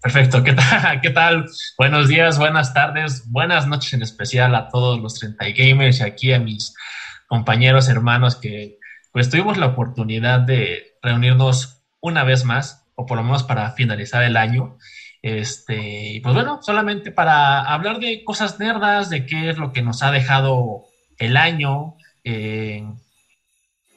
perfecto, ¿Qué tal? Buenos días, buenas tardes, buenas noches en especial a todos los 30 gamers y aquí a mis compañeros, hermanos que pues tuvimos la oportunidad de reunirnos una vez más, o por lo menos para finalizar el año. Este, y pues bueno, solamente para hablar de cosas nerdas, de qué es lo que nos ha dejado el año, eh,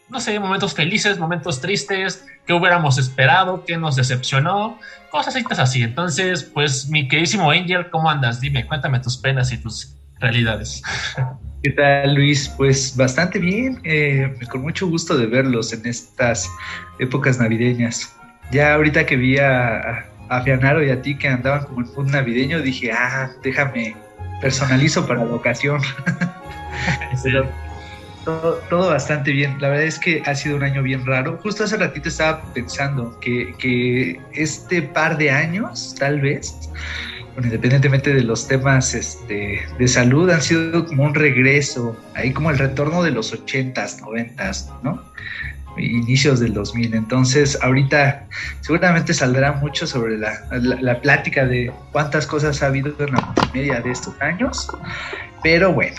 no sé, momentos felices, momentos tristes, qué hubiéramos esperado, qué nos decepcionó, cosas así. Entonces, pues mi queridísimo Angel, ¿cómo andas? Dime, cuéntame tus penas y tus realidades. ¿Qué tal, Luis? Pues bastante bien, eh, con mucho gusto de verlos en estas épocas navideñas. Ya ahorita que vi a, a Fianaro y a ti que andaban como en un navideño, dije, ah, déjame, personalizo para la ocasión. todo, bastante bien. La verdad es que ha sido un año bien raro. Justo hace ratito estaba pensando que, que este par de años, tal vez, independientemente de los temas este, de salud, han sido como un regreso, ahí como el retorno de los 80s, 90s, ¿no? Inicios del 2000. Entonces, ahorita seguramente saldrá mucho sobre la, la, plática de cuántas cosas ha habido en la media de estos años. Pero bueno,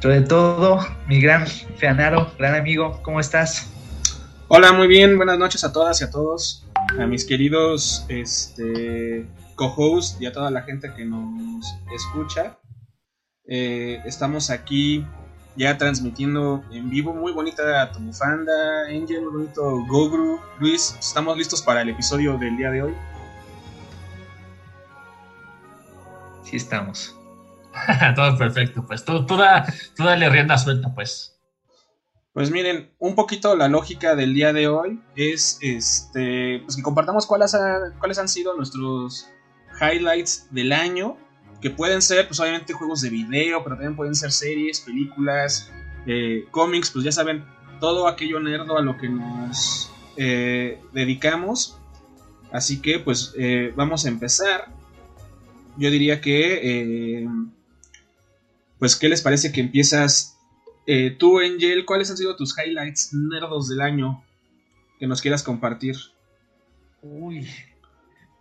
sobre todo, mi gran Feanaro, gran amigo, ¿cómo estás? Hola, muy bien, buenas noches a todas y a todos, a mis queridos este, co-hosts y a toda la gente que nos escucha. Eh, estamos aquí ya transmitiendo en vivo, muy bonita tu bufanda, Angel, muy bonito Gogru, Luis, estamos listos para el episodio del día de hoy. Sí estamos. Todo perfecto, pues tú, tú, dale rienda suelta, pues. Pues miren, un poquito la lógica del día de hoy es este, pues que compartamos cuáles, cuáles han sido nuestros highlights del año, que pueden ser, pues obviamente juegos de video, pero también pueden ser series, películas, eh, cómics, pues ya saben, todo aquello nerdo a lo que nos eh, dedicamos. Así que pues eh, vamos a empezar. Yo diría que pues, ¿qué les parece que empiezas eh, tú, Angel? ¿Cuáles han sido tus highlights nerdos del año que nos quieras compartir? Uy,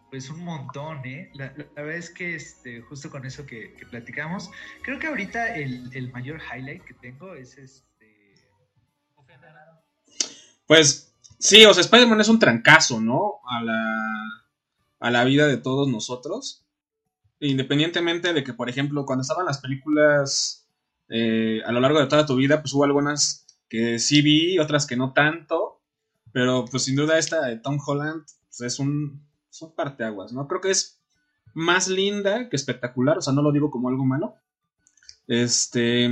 pues un montón, ¿eh? La, verdad es que este, justo con eso que, platicamos, creo que ahorita el, mayor highlight que tengo es este... Pues sí, o sea, Spider-Man es un trancazo, ¿no? A la, a la vida de todos nosotros independientemente de que, por ejemplo, cuando estaban las películas eh, a lo largo de toda tu vida, pues hubo algunas que sí vi, otras que no tanto, pero pues sin duda esta de Tom Holland pues, es un, es un parteaguas, ¿no? Creo que es más linda que espectacular, o sea, no lo digo como algo malo. Este,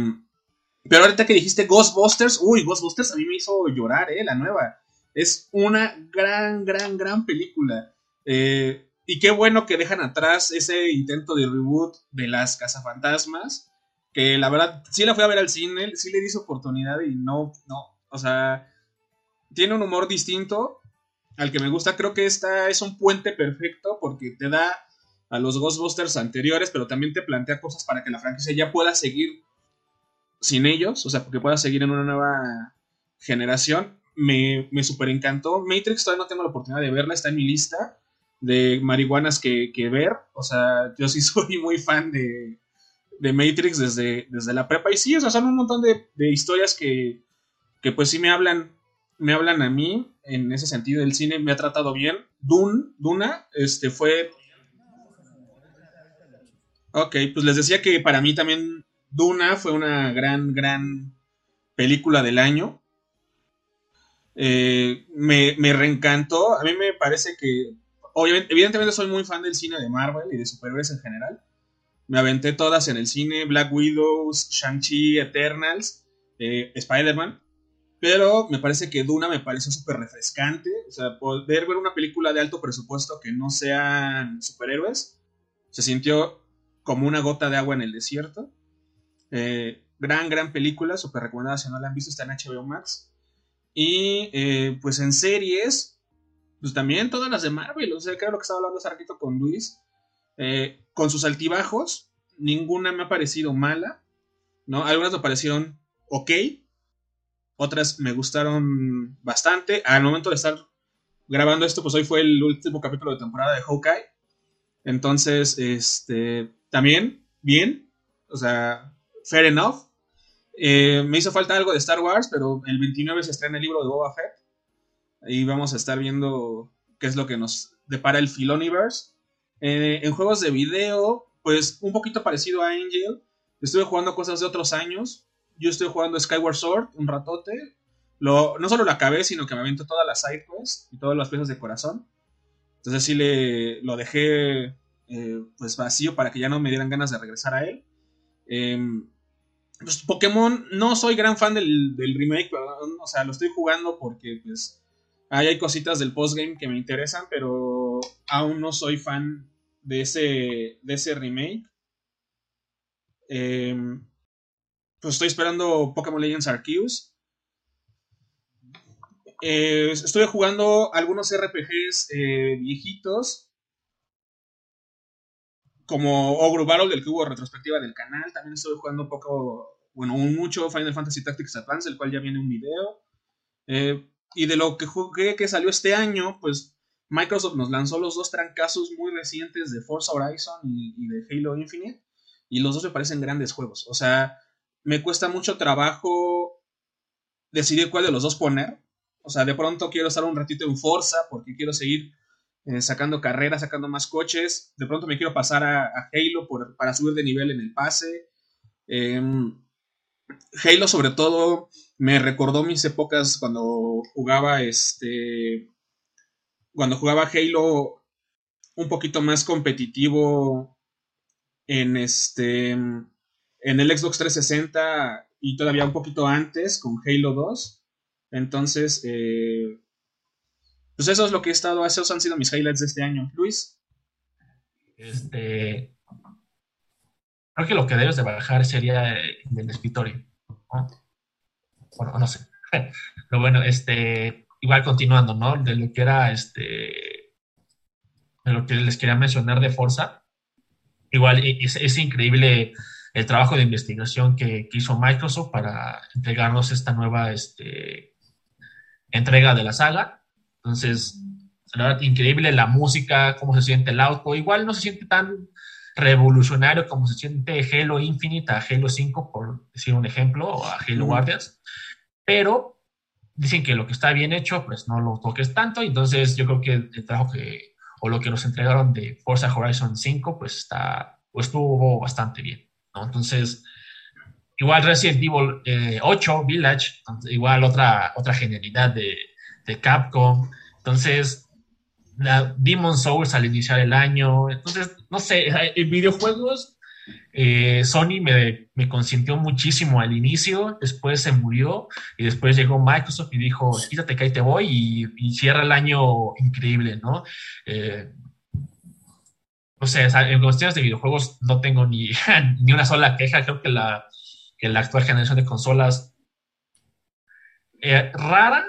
pero ahorita que dijiste Ghostbusters, uy, Ghostbusters a mí me hizo llorar, ¿eh? La nueva. Es una gran, gran, gran película. Eh, y qué bueno que dejan atrás ese intento de reboot de las cazafantasmas. Que la verdad, sí la fui a ver al cine, sí le di su oportunidad y no, no. O sea, tiene un humor distinto al que me gusta. Creo que esta es un puente perfecto porque te da a los Ghostbusters anteriores, pero también te plantea cosas para que la franquicia ya pueda seguir sin ellos, o sea, porque pueda seguir en una nueva generación. Me, me super encantó. Matrix todavía no tengo la oportunidad de verla, está en mi lista de marihuanas que, ver. O sea, yo sí soy muy fan de, de Matrix desde, desde la prepa. Y sí, o sea, son un montón de, historias que, que, pues sí me hablan, me hablan a mí en ese sentido. El cine me ha tratado bien. Dune, Duna, este fue... Ok, pues les decía que para mí también Duna fue una gran, gran película del año. Eh, me, me reencantó. A mí me parece que evidentemente soy muy fan del cine de Marvel y de superhéroes en general. Me aventé todas en el cine, Black Widows, Shang-Chi, Eternals, eh, Spider-Man. Pero me parece que Duna me pareció súper refrescante. O sea, poder ver una película de alto presupuesto que no sean superhéroes, se sintió como una gota de agua en el desierto. Eh, gran, gran película, súper recomendada si no la han visto, está en HBO Max. Y eh, pues en series, pues también todas las de Marvel, o sea, que lo que estaba hablando hace ratito con Luis, eh, con sus altibajos, ninguna me ha parecido mala, ¿no? Algunas me parecieron ok, otras me gustaron bastante. Al momento de estar grabando esto, pues hoy fue el último capítulo de temporada de Hawkeye. Entonces, este, también, bien, o sea, fair enough. Eh, me hizo falta algo de Star Wars, pero el 29 se estrena el libro de Boba Fett. Ahí vamos a estar viendo qué es lo que nos depara el Filoniverse. Eh, en juegos de video, pues un poquito parecido a Angel. Estuve jugando cosas de otros años. Yo estoy jugando Skyward Sword un ratote. Lo, no solo la acabé, sino que me aventó todas las side quests y todas las piezas de corazón. Entonces sí le, lo dejé eh, pues vacío para que ya no me dieran ganas de regresar a él. Em, pues Pokémon, no soy gran fan del, remake, o sea, lo estoy jugando porque pues ahí hay cositas del postgame que me interesan, pero aún no soy fan de ese, de ese remake. Em, pues estoy esperando Pokémon Legends Arceus. Eh, estuve jugando algunos RPGs eh, viejitos. Como Ogre Battle, del que hubo retrospectiva del canal. También estuve jugando un poco, bueno, mucho Final Fantasy Tactics Advance, del cual ya viene un video. Eh, y de lo que jugué que salió este año, pues Microsoft nos lanzó los dos trancazos muy recientes de Forza Horizon y, de Halo Infinite. Y los dos me parecen grandes juegos. O sea, me cuesta mucho trabajo decidir cuál de los dos poner. O sea, de pronto quiero estar un ratito en Forza porque quiero seguir eh, sacando carreras, sacando más coches. De pronto me quiero pasar a, Halo para subir de nivel en el pase. Em, Halo sobre todo me recordó mis épocas cuando jugaba este cuando jugaba Halo un poquito más competitivo en este en el Xbox 360 y todavía un poquito antes con Halo 2 entonces eh, pues eso es lo que he estado esos han sido mis highlights de este año. Luis. Este creo que lo que debes de bajar sería el escritorio bueno, no sé. Pero bueno, este, igual continuando, ¿no? De lo que era este, de lo que les quería mencionar de Forza, igual es, increíble el trabajo de investigación que, hizo Microsoft para entregarnos esta nueva este, entrega de la saga. Entonces, la verdad, increíble la música, cómo se siente el auto. Igual no se siente tan revolucionario como se siente Halo Infinite a Halo 5, por decir un ejemplo, o a Halo Guardians, pero dicen que lo que está bien hecho, pues no lo toques tanto, entonces yo creo que el trabajo que, o lo que nos entregaron de Forza Horizon 5, pues está, pues estuvo bastante bien. Entonces, igual Resident Evil 8, eh, Village, igual otra, otra genialidad de, de Capcom, entonces la Demon Souls al iniciar el año. Entonces, no sé, en videojuegos, eh, Sony me, consintió muchísimo al inicio, después se murió y después llegó Microsoft y dijo, quítate que ahí te voy y, cierra el año increíble, ¿no? Eh, o sea, en cuestiones de videojuegos no tengo ni, ni una sola queja, creo que la, la actual generación de consolas eh, rara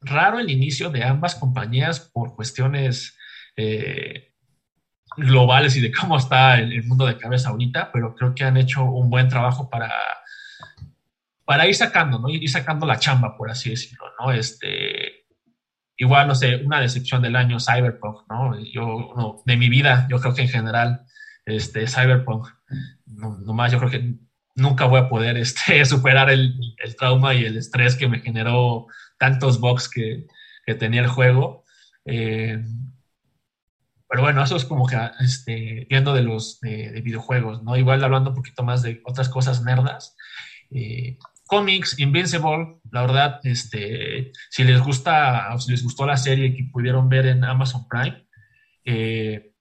raro el inicio de ambas compañías por cuestiones globales y de cómo está el, mundo de cabeza ahorita, pero creo que han hecho un buen trabajo para, para ir sacando, ¿no? Ir sacando la chamba, por así decirlo, ¿no? Este, igual, no sé, una decepción del año Cyberpunk, ¿no? Yo, de mi vida, yo creo que en general, este, Cyberpunk, no, nomás yo creo que nunca voy a poder este, superar el, el, trauma y el estrés que me generó tantos bugs que, tenía el juego. Eh, pero bueno, eso es como que este, viendo de los de, videojuegos, ¿no? Igual hablando un poquito más de otras cosas nerdas. Eh, cómics, Invincible, la verdad, este, si les gusta, si les gustó la serie que pudieron ver en Amazon Prime, eh,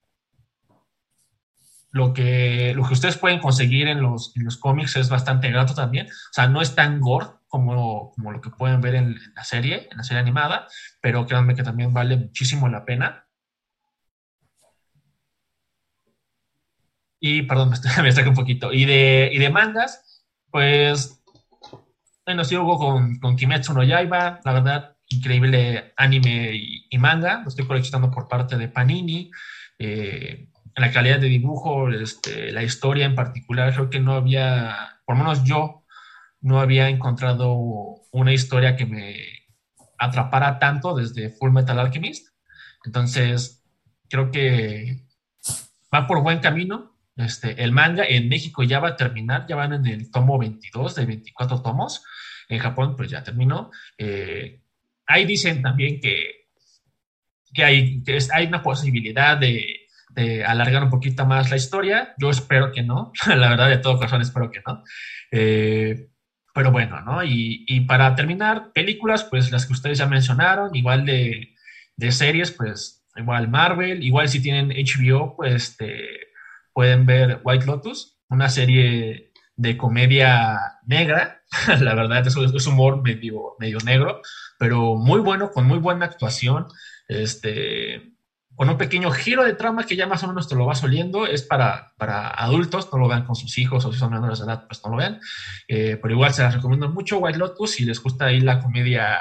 lo que, lo que ustedes pueden conseguir en los, en los cómics es bastante grato también. O sea, no es tan gore como, como lo que pueden ver en, la serie, en la serie animada, pero créanme que también vale muchísimo la pena. Y, perdón, me, me un poquito. Y de, y de mangas, pues, bueno, sigo con, con Kimetsu no Yaiba, la verdad, increíble anime y, manga, lo estoy coleccionando por parte de Panini. Eh, la calidad de dibujo, este, la historia en particular, creo que no había, por lo menos yo, no había encontrado una historia que me atrapara tanto desde Full Metal Alchemist. Entonces, creo que va por buen camino. Este, el manga en México ya va a terminar, ya van en el tomo 22 de 24 tomos. En Japón, pues ya terminó. Eh, ahí dicen también que, que, hay, que hay una posibilidad de, de, alargar un poquito más la historia. Yo espero que no. la verdad, de todo corazón, espero que no. Eh, pero bueno, ¿no? Y, y, para terminar, películas, pues las que ustedes ya mencionaron, igual de, de series, pues igual Marvel, igual si tienen HBO, pues este, pueden ver White Lotus, una serie de comedia negra, la verdad es, es humor medio, medio negro, pero muy bueno, con muy buena actuación, este, con un pequeño giro de trama que ya más o menos te lo vas oliendo, es para, para adultos, no lo vean con sus hijos o si son menores de edad, pues no lo vean, eh, pero igual se las recomiendo mucho, White Lotus, si les gusta ahí la comedia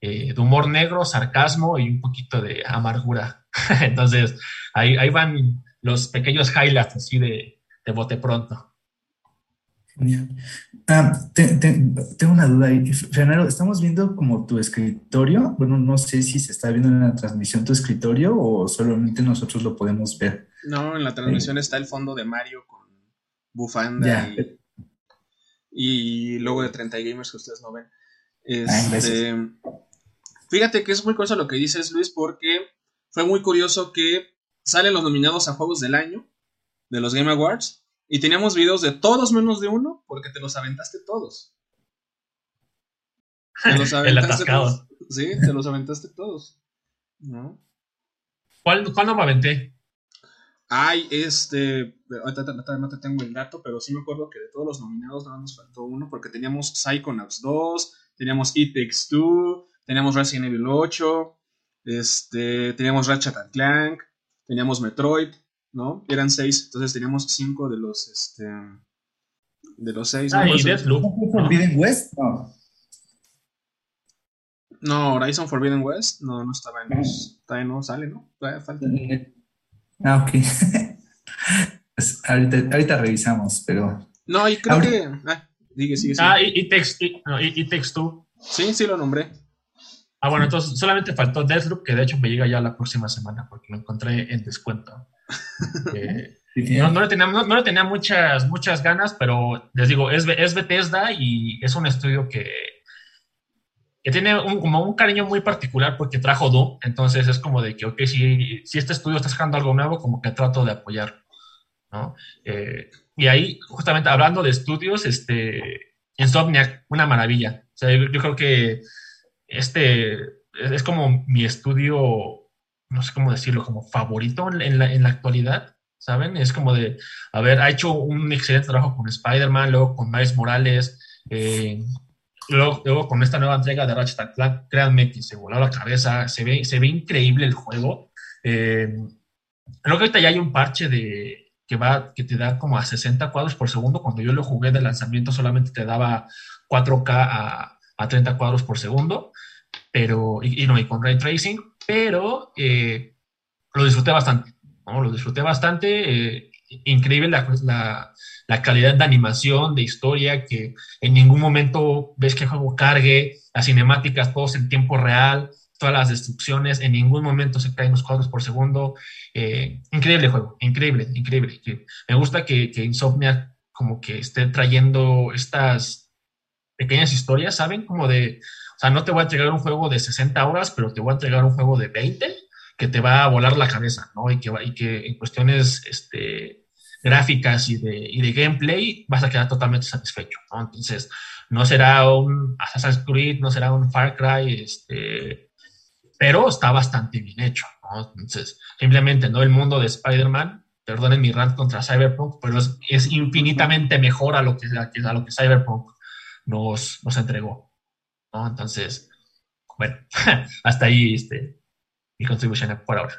eh, de humor negro, sarcasmo y un poquito de amargura. Entonces, ahí, ahí van los pequeños highlights así de, de bote pronto. Genial. Ah, tengo una duda ahí. Fernando, estamos viendo como tu escritorio. Bueno, no sé si se está viendo en la transmisión tu escritorio o solamente nosotros lo podemos ver. No, en la transmisión está el fondo de Mario con bufanda y, luego de 30 gamers que ustedes no ven. Ah, este, fíjate que es muy curioso lo que dices, Luis, porque fue muy curioso que salen los nominados a Juegos del Año de los Game Awards y teníamos videos de todos menos de uno porque te los aventaste todos. Te los aventaste todos. Sí, te los aventaste todos. ¿No? ¿Cuál, no me aventé? Ay, este. no te tengo el dato, pero sí me acuerdo que de todos los nominados nada nos faltó uno porque teníamos Psychonauts 2, teníamos It Takes Two, teníamos Resident Evil 8, este, teníamos Ratchet Clank, teníamos Metroid, ¿no? Eran seis, entonces teníamos cinco de los, este, de los seis. Ah, ¿no? ¿y Deathloop? ¿Forbidden West? No. No, Horizon Forbidden West, no, no estaba en los, todavía no sale, ¿no? Todavía falta. Ah, ok. pues ahorita, ahorita revisamos, pero... No, y creo que... Ah, sigue, sigue, Ah, y, y, text, y, no, y, y Text Sí, sí lo nombré. Ah, bueno, entonces solamente faltó Deathloop, que de hecho me llega ya la próxima semana porque lo encontré en descuento. Eh, no, le tenía, no, tenía, muchas, muchas ganas, pero les digo, es, es Bethesda y es un estudio que, que tiene un, como un cariño muy particular porque trajo Doom, entonces es como de que, ok, si, si este estudio está sacando algo nuevo, como que trato de apoyar, ¿no? Eh, y ahí, justamente hablando de estudios, este, Insomniac, una maravilla. O sea, yo, yo creo que este es como mi estudio no sé cómo decirlo, como favorito en la, en la actualidad, ¿saben? Es como de, a ver, ha hecho un excelente trabajo con Spider-Man, luego con Miles Morales, eh, luego, con esta nueva entrega de Ratchet Clank, créanme que se voló la cabeza, se ve, se ve increíble el juego. Eh, creo que ahorita ya hay un parche de, que, va, que te da como a 60 cuadros por segundo. Cuando yo lo jugué de lanzamiento solamente te daba 4K a, a 30 cuadros por segundo, pero, y, no, y con ray tracing, pero eh, lo disfruté bastante, ¿no? Lo disfruté bastante, eh, increíble la, la, calidad de animación, de historia, que en ningún momento ves que el juego cargue, las cinemáticas, todos en tiempo real, todas las destrucciones, en ningún momento se caen los cuadros por segundo. Eh, increíble juego, increíble, increíble. Me gusta que, que Insomnia como que esté trayendo estas pequeñas historias, ¿saben? Como de, o sea, no te voy a entregar un juego de 60 horas, pero te voy a entregar un juego de 20 que te va a volar la cabeza, ¿no? Y que, y que en cuestiones este, gráficas y de, y de gameplay vas a quedar totalmente satisfecho, ¿no? Entonces, no será un Assassin's Creed, no será un Far Cry, este, pero está bastante bien hecho, ¿no? Entonces, simplemente, ¿no? El mundo de Spider-Man, perdonen mi rant contra Cyberpunk, pero es, es infinitamente mejor a lo que, a lo que Cyberpunk nos, nos entregó. Entonces, bueno, hasta ahí este, mi contribución por ahora.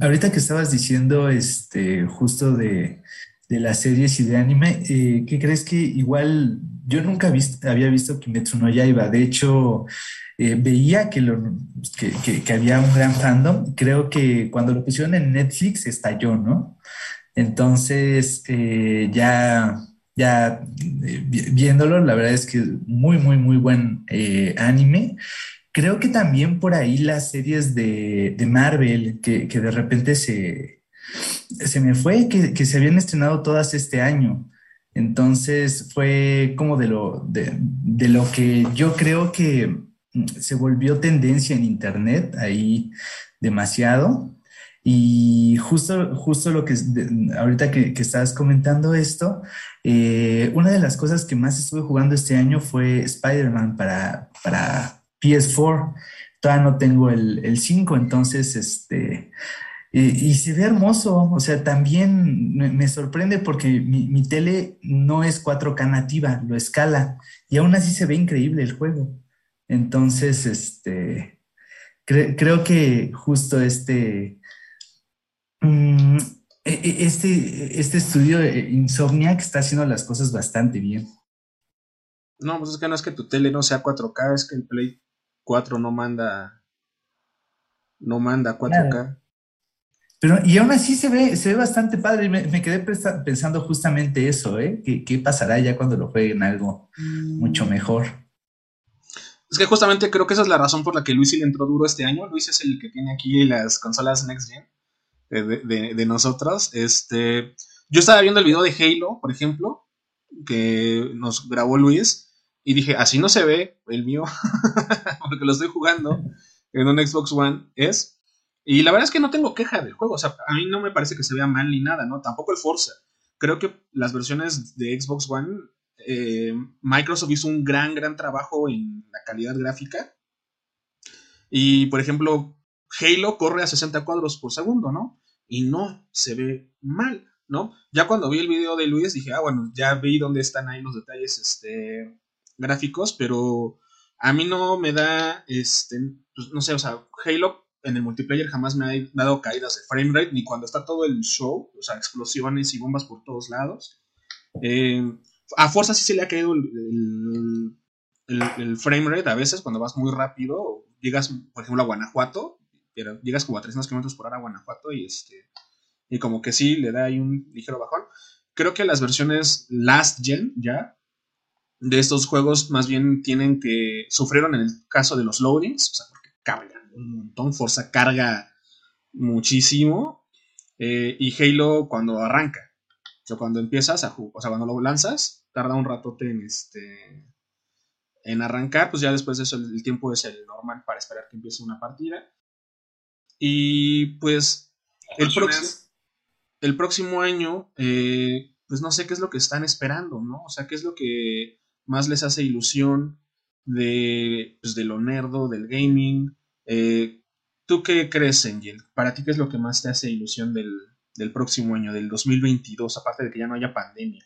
Ahorita que estabas diciendo este, justo de, las series y de anime, eh, ¿qué crees que igual yo nunca había visto Kimetsu no Yaiba? De hecho, eh, veía que, lo, que, había un gran fandom. Creo que cuando lo pusieron en Netflix estalló, ¿no? Entonces, eh, ya ya eh, viéndolo, la verdad es que muy, muy, muy buen eh, anime. Creo que también por ahí las series de, Marvel, que, de repente se, se me fue que, se habían estrenado todas este año. Entonces fue como de lo, de, lo que yo creo que se volvió tendencia en Internet ahí demasiado. Y justo, justo lo que ahorita que, estabas comentando esto, eh, una de las cosas que más estuve jugando este año fue Spider-Man para, para PS4. Todavía no tengo el, el 5, entonces este, y se ve hermoso, o sea, también me, sorprende porque mi, tele no es 4K nativa, lo escala y aún así se ve increíble el juego. Entonces, este, creo que justo este, mm, e, e, este, este estudio Insomniac está haciendo las cosas bastante bien. No, pues es que no es que tu tele no sea 4K, es que el Play 4 no manda, no manda 4K. Pero, y aún así se ve, se ve bastante padre. Me, me quedé pensando justamente eso, ¿eh? ¿Qué, pasará ya cuando lo jueguen algo mucho mm. mejor? Es que justamente creo que esa es la razón por la que Luis le entró duro este año. Luis es el que tiene aquí las consolas Next Gen eh, de, nosotros. Este, yo estaba viendo el video de Halo, por ejemplo, que nos grabó Luis, y dije, así no se ve el mío, porque lo estoy jugando en un Xbox One S. Y la verdad es que no tengo queja del juego. O sea, a mí no me parece que se vea mal ni nada, ¿no? Tampoco el Forza. Creo que las versiones de Xbox One, eh, Microsoft hizo un gran, gran trabajo en la calidad gráfica. Y, por ejemplo, Halo corre a 60 cuadros por segundo, ¿no? Y no se ve mal, ¿no? Ya cuando vi el video de Luis dije, ah, bueno, ya vi dónde están ahí los detalles este, gráficos, pero a mí no me da, este, pues, no sé, o sea, Halo en el multiplayer jamás me ha dado caídas de frame rate, ni cuando está todo el show, o sea, explosiones y bombas por todos lados. Eh, a fuerza sí se le ha caído el, el, frame rate a veces cuando vas muy rápido, llegas, por ejemplo, a Guanajuato, llegas como a 300 km por hora a Guanajuato y este y como que sí le da ahí un ligero bajón. Creo que las versiones last gen ya de estos juegos más bien tienen que sufrieron en el caso de los loadings, o sea, porque cargan un montón, Forza carga muchísimo. Eh, y Halo cuando arranca. O cuando empiezas a jugar, o sea, cuando lo lanzas, tarda un ratote en este. En arrancar, pues ya después de eso el, tiempo es el normal para esperar que empiece una partida. Y pues el, próximo, el próximo año, eh, pues no sé qué es lo que están esperando, ¿no? O sea, qué es lo que más les hace ilusión de, pues, de lo nerdo, del gaming, eh, ¿Tú qué crees, Angel? ¿Para ti qué es lo que más te hace ilusión del, próximo año, del 2022, aparte de que ya no haya pandemia?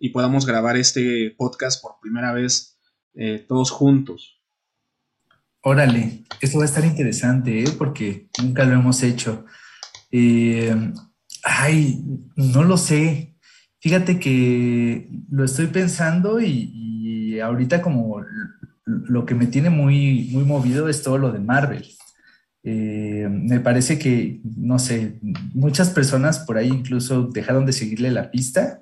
Y podamos grabar este podcast por primera vez eh, todos juntos. Órale, esto va a estar interesante, ¿eh? porque nunca lo hemos hecho. Eh, ay, no lo sé. Fíjate que lo estoy pensando y, y ahorita como lo que me tiene muy, muy movido es todo lo de Marvel. Eh, me parece que, no sé, muchas personas por ahí incluso dejaron de seguirle la pista,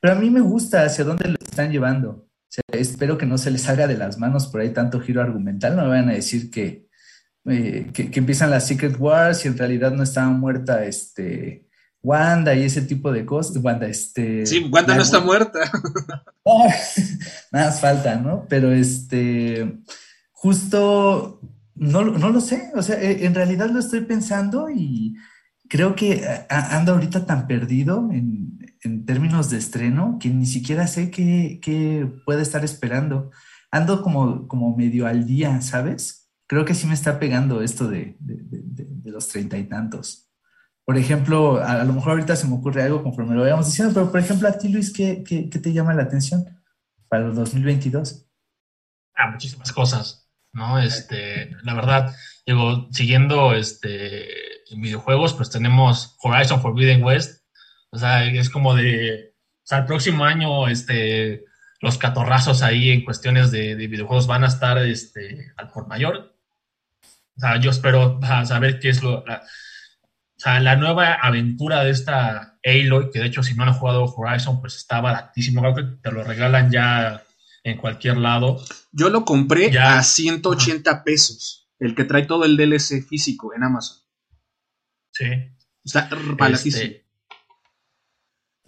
pero a mí me gusta hacia dónde lo están llevando. Espero que no se les salga de las manos por ahí tanto giro argumental, no me van a decir que, eh, que, empiezan las Secret Wars y en realidad no estaba muerta este, Wanda y ese tipo de cosas. Wanda, este. Sí, Wanda no está muerta. nada más falta, ¿no? Pero este, justo, no, lo sé, o sea, e, en realidad lo estoy pensando y creo que ando ahorita tan perdido en, términos de estreno que ni siquiera sé qué, puede estar esperando. Ando como, como medio al día, ¿sabes? Creo que sí me está pegando esto de los treinta y tantos. Por ejemplo, a, lo mejor ahorita se me ocurre algo conforme lo vayamos diciendo, pero por ejemplo, a ti, Luis, ¿qué, qué, te llama la atención para el 2022? Ah, muchísimas cosas, ¿no? Este, la verdad, digo, siguiendo este, videojuegos, pues tenemos Horizon Forbidden West, o sea, es como de, o sea, el próximo año, este, los catorrazos ahí en cuestiones de, videojuegos van a estar este, al por mayor. O sea, yo espero saber qué es lo, o sea, la nueva aventura de esta Aloy, que de hecho si no han jugado Horizon, pues está baratísimo. Creo que te lo regalan ya en cualquier lado. Yo lo compré a 180 pesos, el que trae todo el DLC físico en Amazon. Sí. Está baratísimo. Este,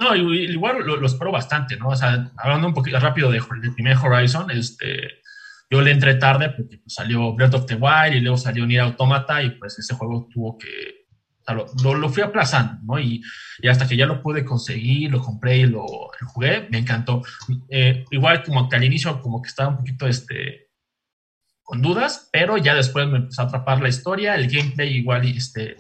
no, igual lo, espero bastante, ¿no? O sea, hablando un poquito rápido del primer Horizon, este, yo le entré tarde porque pues, salió Breath of the Wild y luego salió Nier Automata y pues ese juego tuvo que, lo, lo, fui aplazando, ¿no? Y, y, hasta que ya lo pude conseguir, lo compré y lo, jugué, me encantó. Eh, igual como que al inicio como que estaba un poquito, este, con dudas, pero ya después me empezó a atrapar la historia, el gameplay igual, este,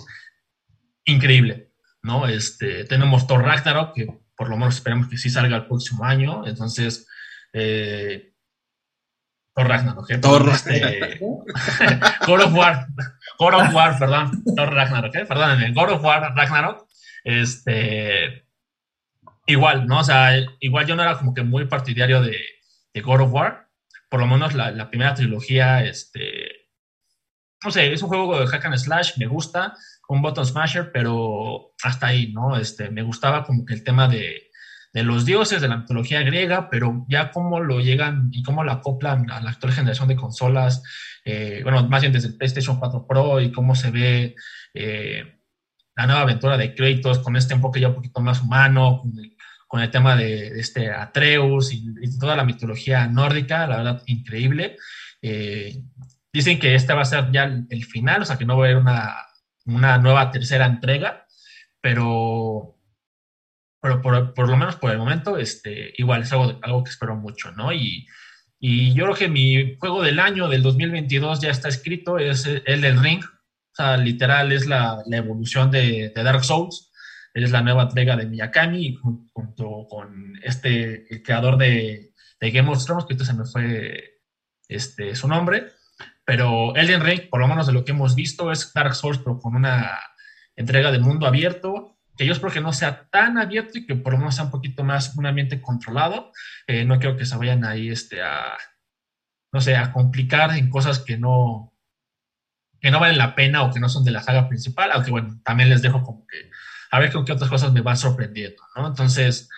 increíble. ¿No? Este, tenemos Thor Ragnarok, que por lo menos esperemos que sí salga el próximo año. Entonces, eh, Thor Ragnarok, ¿eh? Thor este, God of War, God of War, perdón, Thor Ragnarok, ¿eh? perdón, God of War Ragnarok, este, igual, ¿no? O sea, igual yo no era como que muy partidario de, de God of War, por lo menos la, la primera trilogía, este, no sé, es un juego de hack and slash, me gusta, un button smasher, pero hasta ahí, ¿no? Este, me gustaba como que el tema de, de los dioses de la mitología griega, pero ya cómo lo llegan y cómo lo acoplan a la actual generación de consolas, eh, bueno, más bien desde el PlayStation 4 Pro y cómo se ve eh, la nueva aventura de Kratos con este enfoque ya un poquito más humano, con el, tema de, este Atreus y, toda la mitología nórdica, la verdad, increíble. Eh, dicen que este va a ser ya el final, o sea, que no va a haber una una nueva tercera entrega, pero, pero por, lo menos por el momento, este, igual es algo, algo que espero mucho, ¿no? Y, y yo creo que mi juego del año del 2022 ya está escrito, es el del Ring, o sea, literal es la, la evolución de, de, Dark Souls, es la nueva entrega de Miyakami junto con este, el creador de, de Game of Thrones, que ahorita se me fue este, su nombre, pero Elden Ring, por lo menos de lo que hemos visto, es Dark Souls, pero con una entrega de mundo abierto, que yo espero que no sea tan abierto y que por lo menos sea un poquito más un ambiente controlado. Eh, no quiero que se vayan ahí este, a, no sé, a complicar en cosas que no, que no valen la pena o que no son de la saga principal, aunque bueno, también les dejo como que a ver con qué otras cosas me van sorprendiendo, ¿no? Entonces,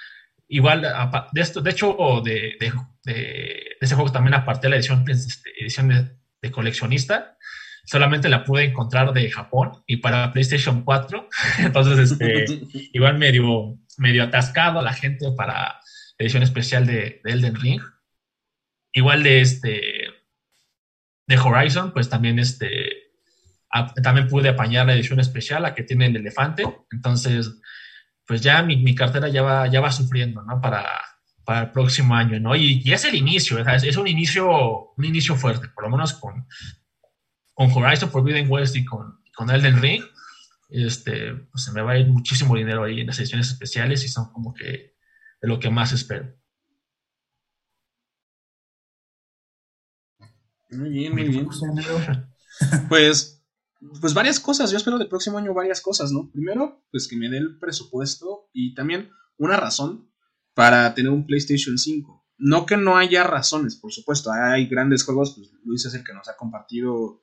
igual, de esto, de hecho, de, de, de, ese juego también aparte de la edición, este, edición de coleccionista. Solamente la pude encontrar de Japón y para PlayStation 4. Entonces, este, igual medio, medio atascado a la gente para edición especial de, Elden Ring. Igual de este de Horizon, pues también este también pude apañar la edición especial, la que tiene el elefante. Entonces, pues ya mi, cartera ya va, ya va sufriendo, ¿no? Para, para el próximo año, ¿no? Y, es el inicio, es, un inicio, un inicio fuerte, por lo menos con, con Horizon Forbidden West y con, con Elden Ring, este, pues se me va a ir muchísimo dinero ahí en las ediciones especiales y son como que de lo que más espero. Muy bien, muy bien. Pues, pues varias cosas, yo espero del próximo año varias cosas, ¿no? Primero, pues que me dé el presupuesto y también una razón para tener un PlayStation 5. No que no haya razones, por supuesto, hay grandes juegos, pues Luis es el que nos ha compartido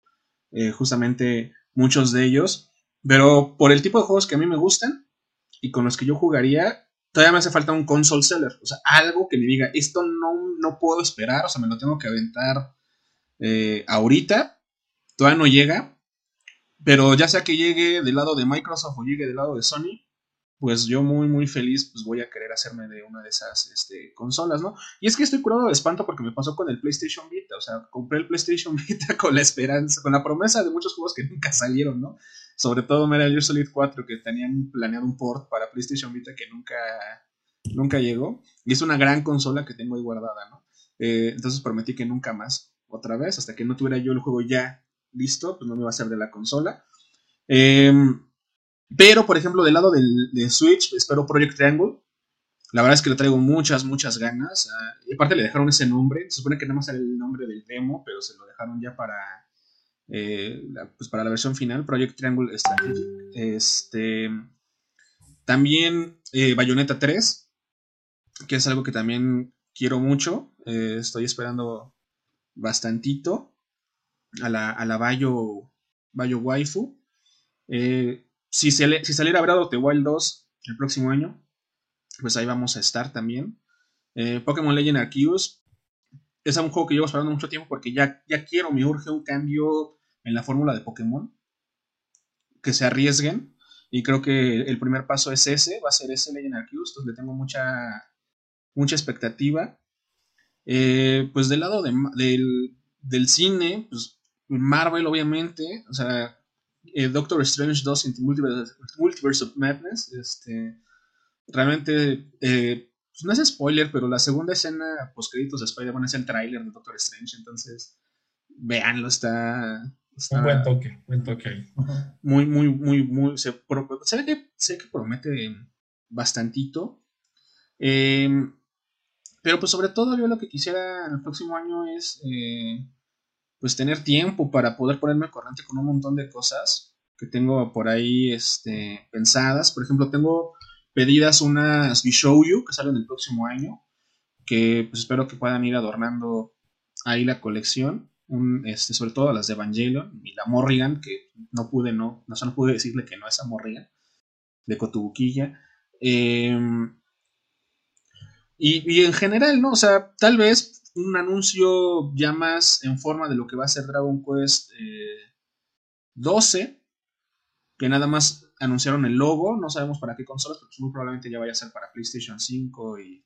eh, justamente muchos de ellos, pero por el tipo de juegos que a mí me gustan y con los que yo jugaría, todavía me hace falta un console seller, o sea, algo que me diga, esto no, no puedo esperar, o sea, me lo tengo que aventar eh, ahorita, todavía no llega, pero ya sea que llegue del lado de Microsoft o llegue del lado de Sony, pues yo muy, muy feliz, pues voy a querer hacerme de una de esas este, consolas, ¿no? Y es que estoy curado de espanto porque me pasó con el PlayStation Vita, o sea, compré el PlayStation Vita con la esperanza, con la promesa de muchos juegos que nunca salieron, ¿no? Sobre todo Metal Gear Solid 4, que tenían planeado un port para PlayStation Vita que nunca, nunca llegó, y es una gran consola que tengo ahí guardada, ¿no? Eh, entonces prometí que nunca más, otra vez, hasta que no tuviera yo el juego ya listo, pues no me iba a hacer de la consola. Eh, pero, por ejemplo, del lado del, de Switch, espero Project Triangle. La verdad es que le traigo muchas, muchas ganas. Ah, y aparte le dejaron ese nombre. Se supone que nada más era el nombre del demo, pero se lo dejaron ya para, eh, la, pues para la versión final. Project Triangle Strategic. Este, también eh, Bayonetta 3, que es algo que también quiero mucho. Eh, estoy esperando bastantito a la, a la Bayo, Bayo Waifu. Eh, si, si saliera Breath of the Wild 2 el próximo año, pues ahí vamos a estar también. Eh, Pokémon Legend Arceus es un juego que llevo esperando mucho tiempo porque ya, ya quiero, me urge un cambio en la fórmula de Pokémon. Que se arriesguen. Y creo que el primer paso es ese, va a ser ese Legend Arceus, entonces le tengo mucha, mucha expectativa. Eh, pues del lado del, del, cine, pues Marvel obviamente, o sea, eh, Doctor Strange 2 in Multiverse, of Madness, este, realmente, eh, pues no es spoiler, pero la segunda escena post créditos de Spider-Man es el tráiler de Doctor Strange, entonces, véanlo, está... Un buen toque, buen toque. Muy, muy, muy, muy, se, ve que, sé que promete bastantito. Em, pero pues sobre todo yo lo que quisiera en el próximo año es eh, pues tener tiempo para poder ponerme al corriente con un montón de cosas que tengo por ahí este, pensadas. Por ejemplo, tengo pedidas unas You que salen el próximo año, que pues espero que puedan ir adornando ahí la colección. Este, sobre todo las de Evangelion y la Morrigan, que no pude, no, no, no pude decirle que no es a Morrigan, de Cotubuquilla. Eh, y, en general, ¿no? O sea, tal vez un anuncio ya más en forma de lo que va a ser Dragon Quest 12, eh, que nada más anunciaron el logo, no sabemos para qué consolas, pero muy probablemente ya vaya a ser para PlayStation 5 y,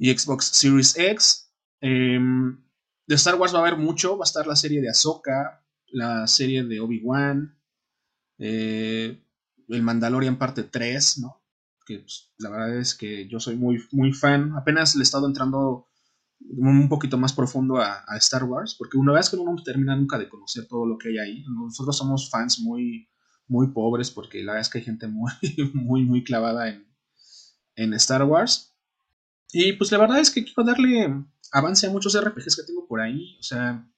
Xbox Series X. Em, de Star Wars va a haber mucho, va a estar la serie de Ahsoka, la serie de Obi-Wan, eh, el Mandalorian parte 3, ¿no? que pues, la verdad es que yo soy muy, muy fan. Apenas le he estado entrando un poquito más profundo a, Star Wars, porque una vez que uno no termina nunca de conocer todo lo que hay ahí, nosotros somos fans muy, muy pobres, porque la verdad es que hay gente muy, muy, muy clavada en, en Star Wars. Y pues la verdad es que quiero darle avance a muchos RPGs que tengo por ahí, o sea,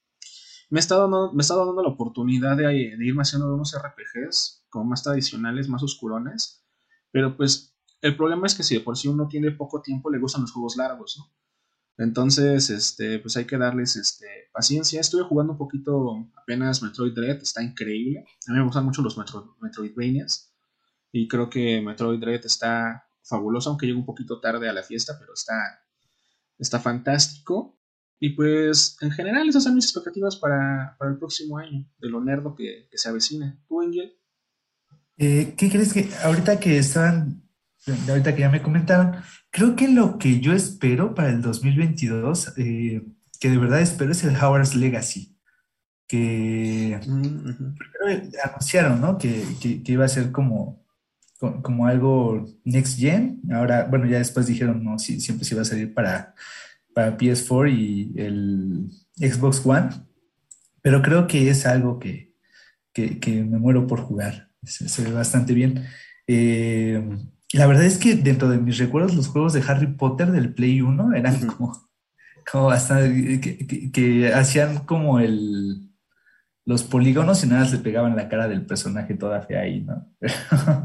me he estado dando, me he estado dando la oportunidad de, de irme haciendo unos RPGs como más tradicionales, más oscurones, pero pues el problema es que si de por sí uno tiene poco tiempo, le gustan los juegos largos, ¿no? Entonces, este, pues hay que darles este, paciencia. Estuve jugando un poquito apenas Metroid Dread, está increíble. A mí me gustan mucho los Metro, Metroidvanias. Y creo que Metroid Dread está fabuloso, aunque llegue un poquito tarde a la fiesta, pero está, está fantástico. Y pues, en general, esas son mis expectativas para, el próximo año, de lo nerdo que, se avecina. ¿Tú, Angel? Eh, ¿Qué crees que ahorita que estaban ahorita que ya me comentaron, creo que lo que yo espero para el 2022, eh, que de verdad espero, es el Howard's Legacy. Que mm, anunciaron, ¿no? Que, iba a ser como, como algo next gen. Ahora, bueno, ya después dijeron, no, sí, siempre se iba a salir para, para PS4 y el Xbox One. Pero creo que es algo que, me muero por jugar. Se, ve bastante bien. Eh, la verdad es que dentro de mis recuerdos, los juegos de Harry Potter del Play 1 eran como, como bastante, que, hacían como el, los polígonos y nada se pegaban la cara del personaje toda fea ahí, ¿no?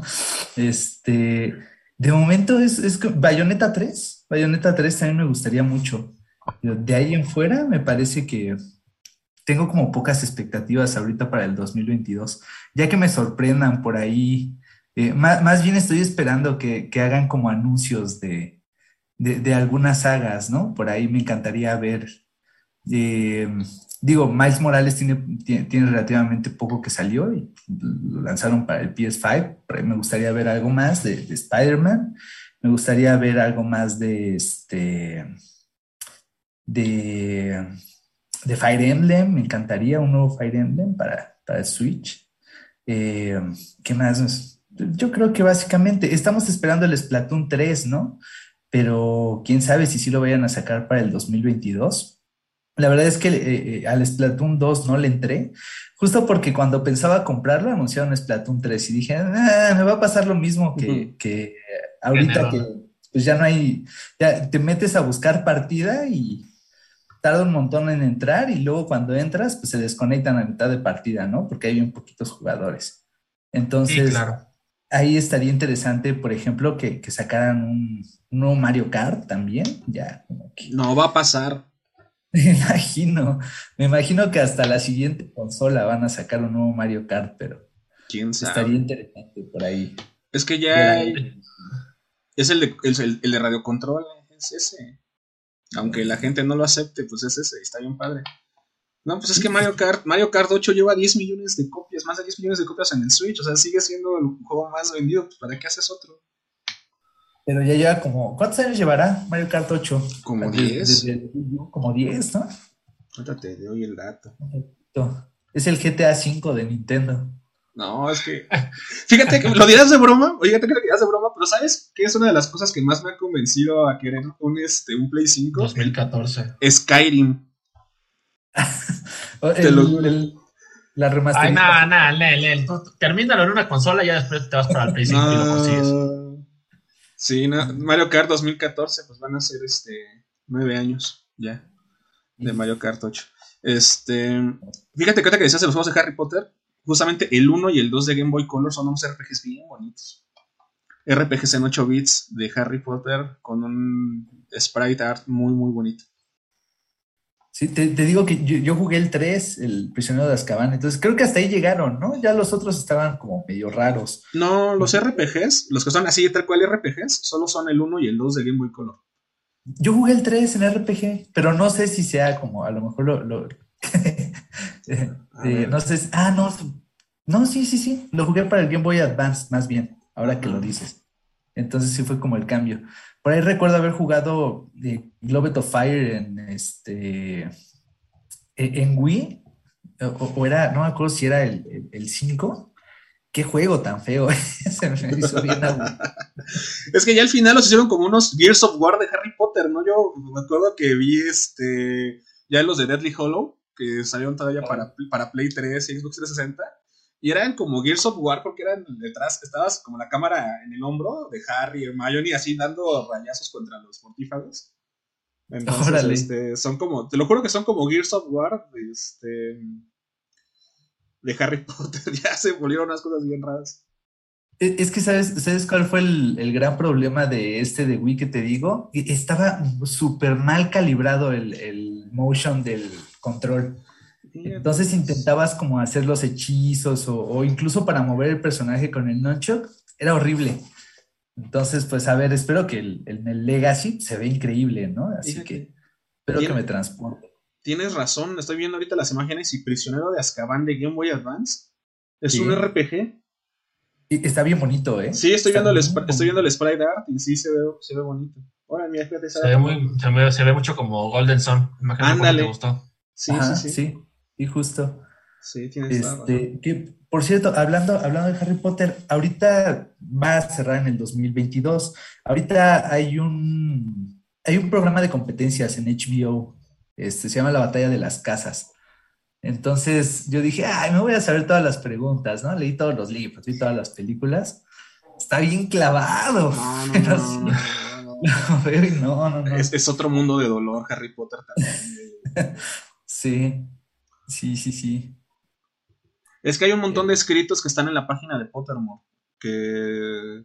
este, de momento es, es Bayonetta 3, Bayonetta 3 también me gustaría mucho. De ahí en fuera me parece que tengo como pocas expectativas ahorita para el 2022, ya que me sorprendan por ahí eh, más, bien estoy esperando que, hagan como anuncios de, algunas sagas, ¿no? Por ahí me encantaría ver. Eh, digo, Miles Morales tiene, tiene, relativamente poco que salió y lo lanzaron para el PS5. me gustaría ver algo más de, Spider-Man. Me gustaría ver algo más de este. De, de Fire Emblem. Me encantaría un nuevo Fire Emblem para, para Switch. Eh, ¿Qué más? Yo creo que básicamente estamos esperando el Splatoon 3, ¿no? Pero quién sabe si sí lo vayan a sacar para el 2022. La verdad es que eh, eh, al Splatoon 2 no le entré, justo porque cuando pensaba comprarlo anunciaron Splatoon 3 y dije, ah, me va a pasar lo mismo que, ahorita que pues ya no hay, ya te metes a buscar partida y tarda un montón en entrar y luego cuando entras pues se desconectan a mitad de partida, ¿no? Porque hay bien poquitos jugadores. Entonces, claro ahí estaría interesante, por ejemplo, que, sacaran un, nuevo Mario Kart también, ya. No va a pasar. Me imagino, me imagino que hasta la siguiente consola van a sacar un nuevo Mario Kart, pero ¿Quién sabe? estaría interesante por ahí. Es que ya es el de, el, de radio control, es ese. Aunque la gente no lo acepte, pues es ese, está bien padre. No, pues es que Mario Kart, Mario Kart 8 lleva 10 millones de copias, más de 10 millones de copias en el Switch, o sea, sigue siendo el juego más vendido, pues ¿para qué haces otro? Pero ya lleva como, ¿cuántos años llevará Mario Kart 8? Como 10. como 10, ¿no? Ahorita te doy el dato. Es el GTA V de Nintendo. No, es que. Fíjate que lo dirás de broma, fíjate que lo dirás de broma, pero ¿sabes qué es una de las cosas que más me ha convencido a querer un, este, un Play 5? 2014. Skyrim. Te lo... la remasterización. Ay, no, no, termínalo en una consola y ya después te vas para el 5 y lo consigues. Sí, Mario Kart 2014, pues van a ser este nueve años ya de Mario Kart 8. Este, fíjate que ahorita que decías de los juegos de Harry Potter, justamente el 1 y el 2 de Game Boy Color son unos RPGs bien bonitos. RPGs en 8 bits de Harry Potter con un sprite art muy, muy bonito. Sí, te, digo que yo, jugué el 3, el prisionero de Azkaban, entonces creo que hasta ahí llegaron, ¿no? Ya los otros estaban como medio raros. No, los RPGs, los que son así tal cual RPGs, solo son el 1 y el 2 de Game Boy Color. Yo jugué el 3 en RPG, pero no sé si sea como, a lo mejor lo... Eh, no sé, ah, no, no, sí, sí, sí, lo jugué para el Game Boy Advance, más bien, ahora que lo dices. Entonces sí fue como el cambio. Por ahí recuerdo haber jugado de Globe of Fire en este e, en Wii, o, era, no me acuerdo si era el 5. Qué juego tan feo. Se me hizo bien Es que ya al final los hicieron como unos Gears of War de Harry Potter, ¿no? Yo me acuerdo que vi este ya los de Deadly Hollow, que salieron todavía para, para Play 3 y Xbox 360 y eran como Gears of War porque eran detrás, estabas como la cámara en el hombro de Harry, Hermione, así dando rayazos contra los mortífagos. Entonces, este, son como, te lo juro que son como Gears of War, este, de Harry Potter, ya se volvieron unas cosas bien raras. Es que, ¿sabes, ¿sabes cuál fue el, el, gran problema de este de Wii que te digo? Estaba súper mal calibrado el, el motion del control. Entonces intentabas como hacer los hechizos o, incluso para mover el personaje con el nunchuck, era horrible. Entonces, pues a ver, espero que el, el, Legacy se ve increíble, ¿no? Así que espero que me transporte. Tienes razón, estoy viendo ahorita las imágenes y Prisionero de Azkaban de Game Boy Advance. Es un RPG. está bien bonito, ¿eh? Sí, estoy viendo, el, estoy viendo el sprite art y sí se ve, se ve bonito. Ahora, mira, fíjate, se, ve muy, se, ve, se ve mucho como Golden Sun. Imagínate te gustó. Sí, sí, sí, sí. Y justo. Sí, tienes este, que, Por cierto, hablando, hablando de Harry Potter, ahorita va a cerrar en el 2022. Ahorita hay un, hay un programa de competencias en HBO. Este, se llama La Batalla de las Casas. Entonces yo dije, ay, me voy a saber todas las preguntas, ¿no? Leí todos los libros, vi todas las películas. Está bien clavado. No, no, no. Es, es, otro mundo de dolor, Harry Potter también. sí. Sí, sí, sí. Es que hay un montón de escritos que están en la página de Pottermore que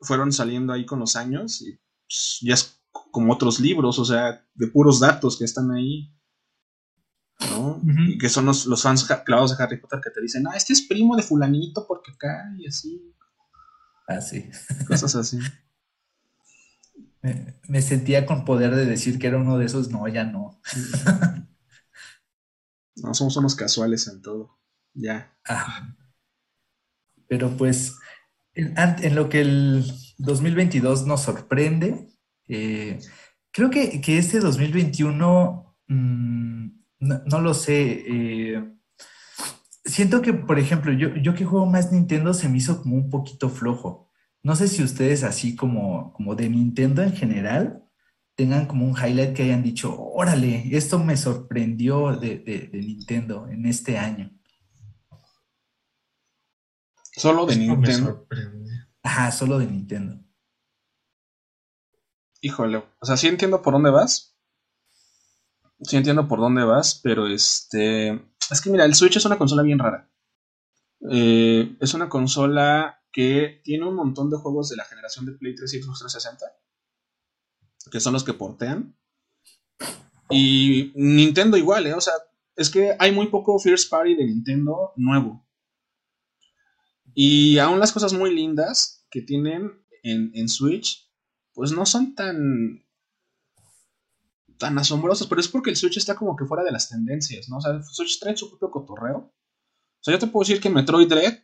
fueron saliendo ahí con los años y pues, ya es como otros libros, o sea, de puros datos que están ahí. ¿no? Y que son los, fans clavados de Harry Potter que te dicen, ah, este es primo de fulanito porque acá y así. Así. Ah, Cosas así. me, me, sentía con poder de decir que era uno de esos, no, ya no. No, somos unos casuales en todo. Ya. Pero pues, en, lo que el 2022 nos sorprende, eh, creo que, que, este 2021, mm, no, lo sé, eh, siento que, por ejemplo, yo, yo que juego más Nintendo se me hizo como un poquito flojo. No sé si ustedes así como, como de Nintendo en general, tengan como un highlight que hayan dicho, órale, esto me sorprendió de, Nintendo en este año. Solo de Nintendo. Ajá, solo de Nintendo. Híjole, o sea, sí entiendo por dónde vas. Sí entiendo por dónde vas, pero este... Es que mira, el Switch es una consola bien rara. Eh, es una consola que tiene un montón de juegos de la generación de Play 3 y Xbox 360 que son los que portean. Y Nintendo igual, ¿eh? O sea, es que hay muy poco First Party de Nintendo nuevo. Y aún las cosas muy lindas que tienen en, Switch, pues no son tan tan asombrosas, pero es porque el Switch está como que fuera de las tendencias, ¿no? O sea, el Switch trae su propio cotorreo. O sea, yo te puedo decir que Metroid Dread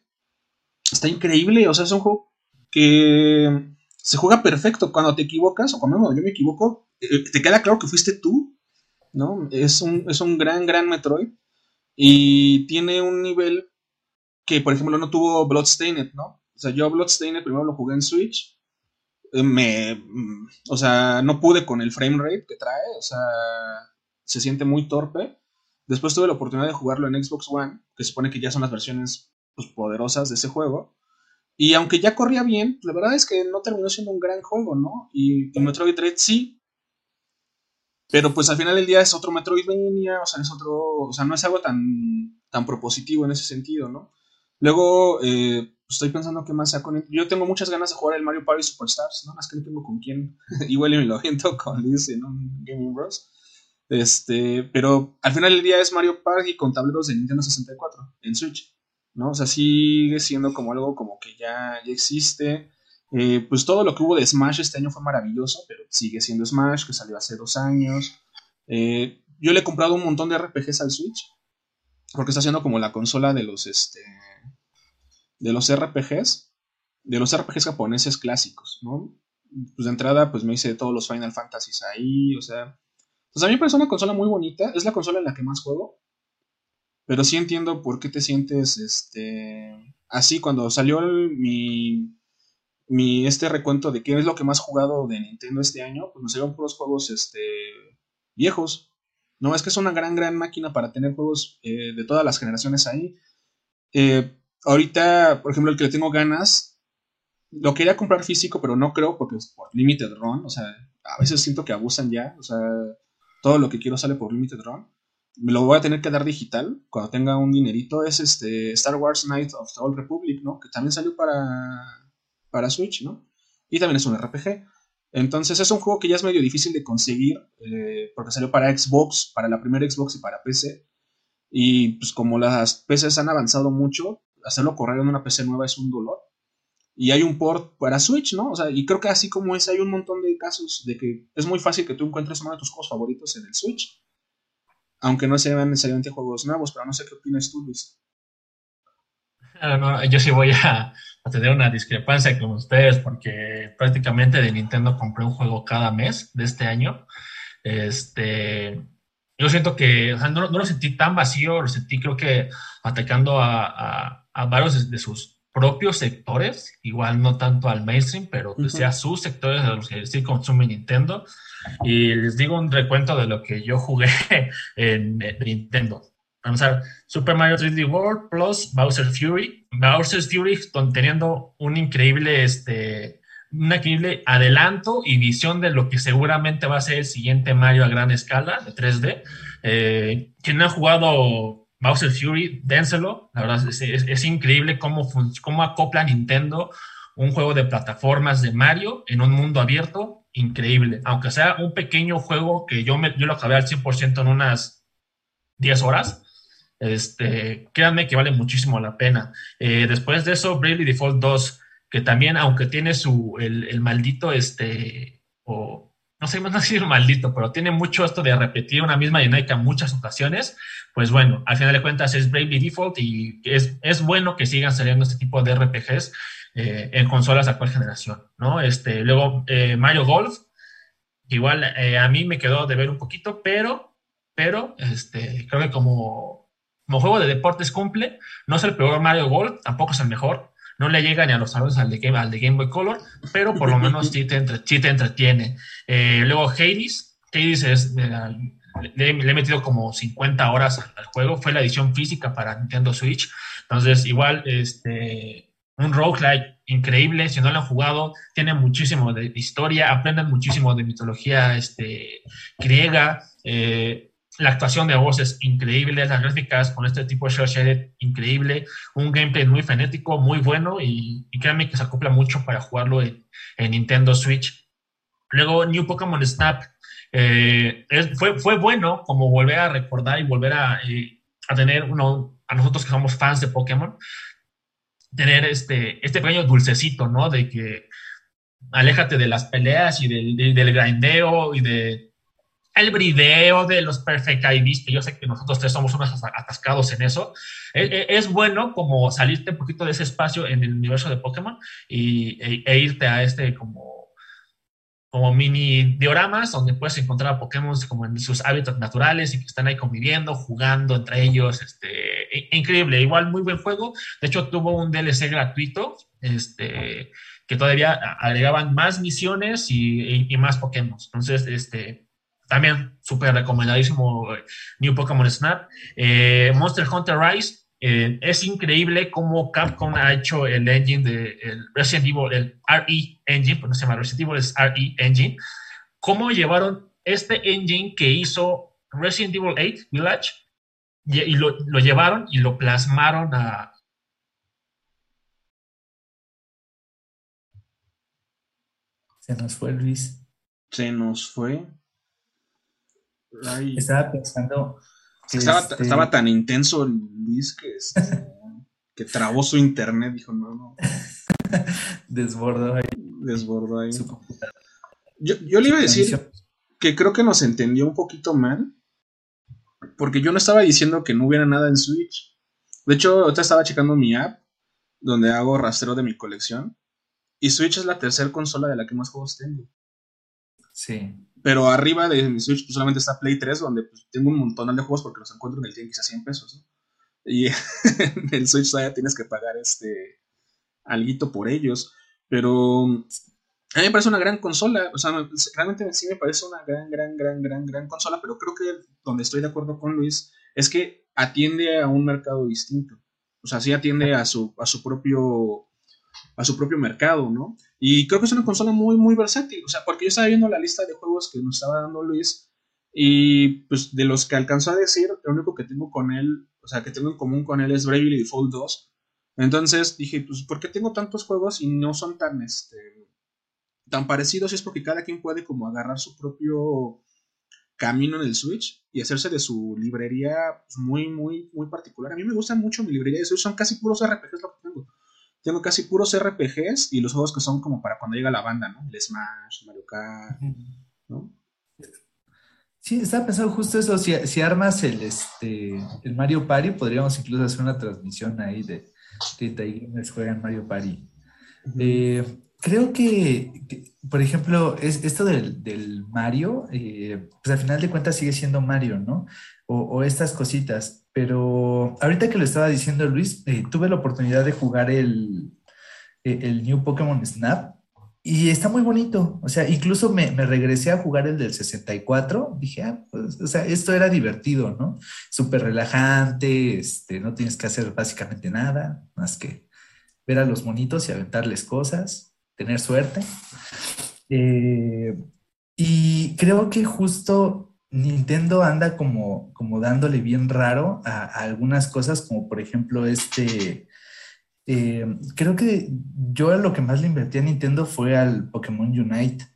está increíble, o sea, es un juego que se juega perfecto cuando te equivocas, o cuando yo me equivoco, eh, te queda claro que fuiste tú, ¿no? Es un, es un gran, gran Metroid. Y tiene un nivel que, por ejemplo, no tuvo Bloodstained, ¿no? O sea, yo Bloodstained primero lo jugué en Switch. Eh, me. Mm, o sea, no pude con el frame rate que trae. O sea, se siente muy torpe. Después tuve la oportunidad de jugarlo en Xbox One, que supone que ya son las versiones pues, poderosas de ese juego. Y aunque ya corría bien, la verdad es que no terminó siendo un gran juego, ¿no? Y, y Metroid Dread sí, pero pues al final del día es otro Metroidvania, o sea, es otro, o sea, no es algo tan, tan propositivo en ese sentido, ¿no? Luego, eh, estoy pensando qué más sea con Yo tengo muchas ganas de jugar el Mario Party Superstars, ¿no? Más que no tengo con quién. Igual me lo aviento con Liz en un Gaming Bros. Este, pero al final del día es Mario Party con tableros de Nintendo 64 en Switch, ¿no? O sea, sigue siendo como algo como que ya, ya existe. Eh, pues todo lo que hubo de Smash este año fue maravilloso, pero sigue siendo Smash, que salió hace dos años. Eh, yo le he comprado un montón de RPGs al Switch, porque está haciendo como la consola de los, este, de los RPGs, de los RPGs japoneses clásicos, ¿no? Pues de entrada, pues me hice todos los Final Fantasies ahí, o sea... Pues a mí me parece una consola muy bonita, es la consola en la que más juego, pero sí entiendo por qué te sientes, este... Así, cuando salió mi mi, este recuento de qué es lo que más jugado de Nintendo este año, pues me salieron puros juegos este, viejos. No, es que es una gran, gran máquina para tener juegos eh, de todas las generaciones ahí. Eh, ahorita, por ejemplo, el que le tengo ganas, lo quería comprar físico, pero no creo porque es por Limited Run. O sea, a veces siento que abusan ya. O sea, todo lo que quiero sale por Limited Run. Me lo voy a tener que dar digital cuando tenga un dinerito. Es este Star Wars Knight of the Old Republic, ¿no? Que también salió para para Switch, ¿no? Y también es un RPG. Entonces es un juego que ya es medio difícil de conseguir eh, porque salió para Xbox, para la primera Xbox y para PC. Y pues como las PCs han avanzado mucho, hacerlo correr en una PC nueva es un dolor. Y hay un port para Switch, ¿no? O sea, y creo que así como es, hay un montón de casos de que es muy fácil que tú encuentres uno de tus juegos favoritos en el Switch. Aunque no sean necesariamente juegos nuevos, pero no sé qué opinas tú, Luis. No, yo sí voy a, tener una discrepancia con ustedes porque prácticamente de Nintendo compré un juego cada mes de este año. Este, yo siento que no, lo sentí tan vacío, lo sentí creo que atacando a, varios de, sus propios sectores, igual no tanto al mainstream, pero que sea sus sectores de los que sí consume Nintendo. Y les digo un recuento de lo que yo jugué en, en Nintendo. Vamos a ver, Super Mario 3D World plus Bowser Fury. Bowser Fury teniendo un increíble, este, un increíble adelanto y visión de lo que seguramente va a ser el siguiente Mario a gran escala de 3D. Eh, quien ha jugado Bowser Fury, dénselo. La verdad es, es, increíble cómo, cómo acopla Nintendo un juego de plataformas de Mario en un mundo abierto. Increíble. Aunque sea un pequeño juego que yo, me, yo lo acabé al 100% en unas 10 horas este, créanme que vale muchísimo la pena. Eh, después de eso, Bravely Default 2, que también, aunque tiene su, el, maldito, este, o no sé, no el maldito, pero tiene mucho esto de repetir una misma dinámica en muchas ocasiones, pues bueno, al final de cuentas es Bravely Default y es, es bueno que sigan saliendo este tipo de RPGs eh, en consolas de actual generación, ¿no? Este, luego, eh, Mario Golf, igual a mí me quedó de ver un poquito, pero, pero, este, creo que como como juego de deportes cumple, no es el peor Mario Golf, tampoco es el mejor, no le llega ni a los salones al de Game, al de Game Boy Color, pero por lo menos sí te, entretiene. Eh, luego Hades, Hades es, le, he metido como 50 horas al juego, fue la edición física para Nintendo Switch, entonces igual este, un roguelike increíble, si no lo han jugado, tiene muchísimo de, historia, aprenden muchísimo de mitología este, griega, eh, la actuación de voz es increíble, las gráficas con este tipo de share shaded increíble, un gameplay muy frenético, muy bueno y, créanme que se acopla mucho para jugarlo en, Nintendo Switch. Luego New Pokémon Snap eh, fue, fue bueno como volver a recordar y volver a, eh, tener uno, a nosotros que somos fans de Pokémon, tener este, este pequeño dulcecito, ¿no? De que aléjate de las peleas y del, del y de el video de los Perfect IDs, que yo sé que nosotros tres somos unos atascados en eso, e, e, es, bueno como salirte un poquito de ese espacio en el universo de Pokémon y, e, e, irte a este como, como mini dioramas donde puedes encontrar a Pokémon como en sus hábitats naturales y que están ahí conviviendo, jugando entre ellos, este, increíble, igual muy buen juego, de hecho tuvo un DLC gratuito, este, que todavía agregaban más misiones y, y más Pokémon, entonces, este, también súper recomendadísimo eh, New Pokémon Snap. Eh, Monster Hunter Rise, eh, es increíble cómo Capcom ha hecho el engine de el Resident Evil, el RE Engine, pues no se llama Resident Evil, es RE Engine. Cómo llevaron este engine que hizo Resident Evil 8 Village y, lo, lo llevaron y lo plasmaron a, Se nos fue Luis. Se nos fue. Estaba pensando. estaba, este estaba, tan intenso Luis que, este, que trabó su internet. Dijo, no, no. Desbordó ahí. Desbordó ahí. Yo, yo le iba a decir que creo que nos entendió un poquito mal. Porque yo no estaba diciendo que no hubiera nada en Switch. De hecho, ahorita estaba checando mi app, donde hago rastreo de mi colección. Y Switch es la tercera consola de la que más juegos tengo. Sí. Pero arriba de mi Switch pues, solamente está Play 3, donde pues, tengo un montón de juegos porque los encuentro en el tianguis a 100 pesos. Y en el Switch todavía tienes que pagar este alguito por ellos. Pero a mí me parece una gran consola. O sea, realmente sí me parece una gran, gran, gran, gran, gran consola. Pero creo que donde estoy de acuerdo con Luis es que atiende a un mercado distinto. O sea, sí atiende a su, a su propio a su propio mercado, ¿no? Y creo que es una consola muy, muy versátil, o sea, porque yo estaba viendo la lista de juegos que nos estaba dando Luis y pues de los que alcanzó a decir, lo único que tengo con él, o sea, que tengo en común con él es Bravely Default 2. Entonces dije, pues, ¿por qué tengo tantos juegos y no son tan, este, tan parecidos? Y es porque cada quien puede como agarrar su propio camino en el Switch y hacerse de su librería pues, muy, muy, muy particular. A mí me gusta mucho mi librería de Switch, son casi puros RPGs lo que tengo tengo casi puros RPGs y los juegos que son como para cuando llega la banda, ¿no? El Smash, Mario Kart, ¿no? Sí, estaba pensando justo eso, si, armas el, este, el Mario Party, podríamos incluso hacer una transmisión ahí de 30 gamers juegan Mario Party. Eh, creo que, por ejemplo, es, esto del, Mario, eh, pues al final de cuentas sigue siendo Mario, ¿no? o, estas cositas. Pero ahorita que lo estaba diciendo Luis, eh, tuve la oportunidad de jugar el, e, el New Pokémon Snap y está muy bonito. O sea, incluso me, me, regresé a jugar el del 64. Dije, ah, pues, o sea, esto era divertido, ¿no? Súper relajante, este, no tienes que hacer básicamente nada más que ver a los monitos y aventarles cosas, tener suerte. Eh, y creo que justo Nintendo anda como, como dándole bien raro a, algunas cosas, como por ejemplo este, eh, creo que yo lo que más le invertí a Nintendo fue al Pokémon Unite.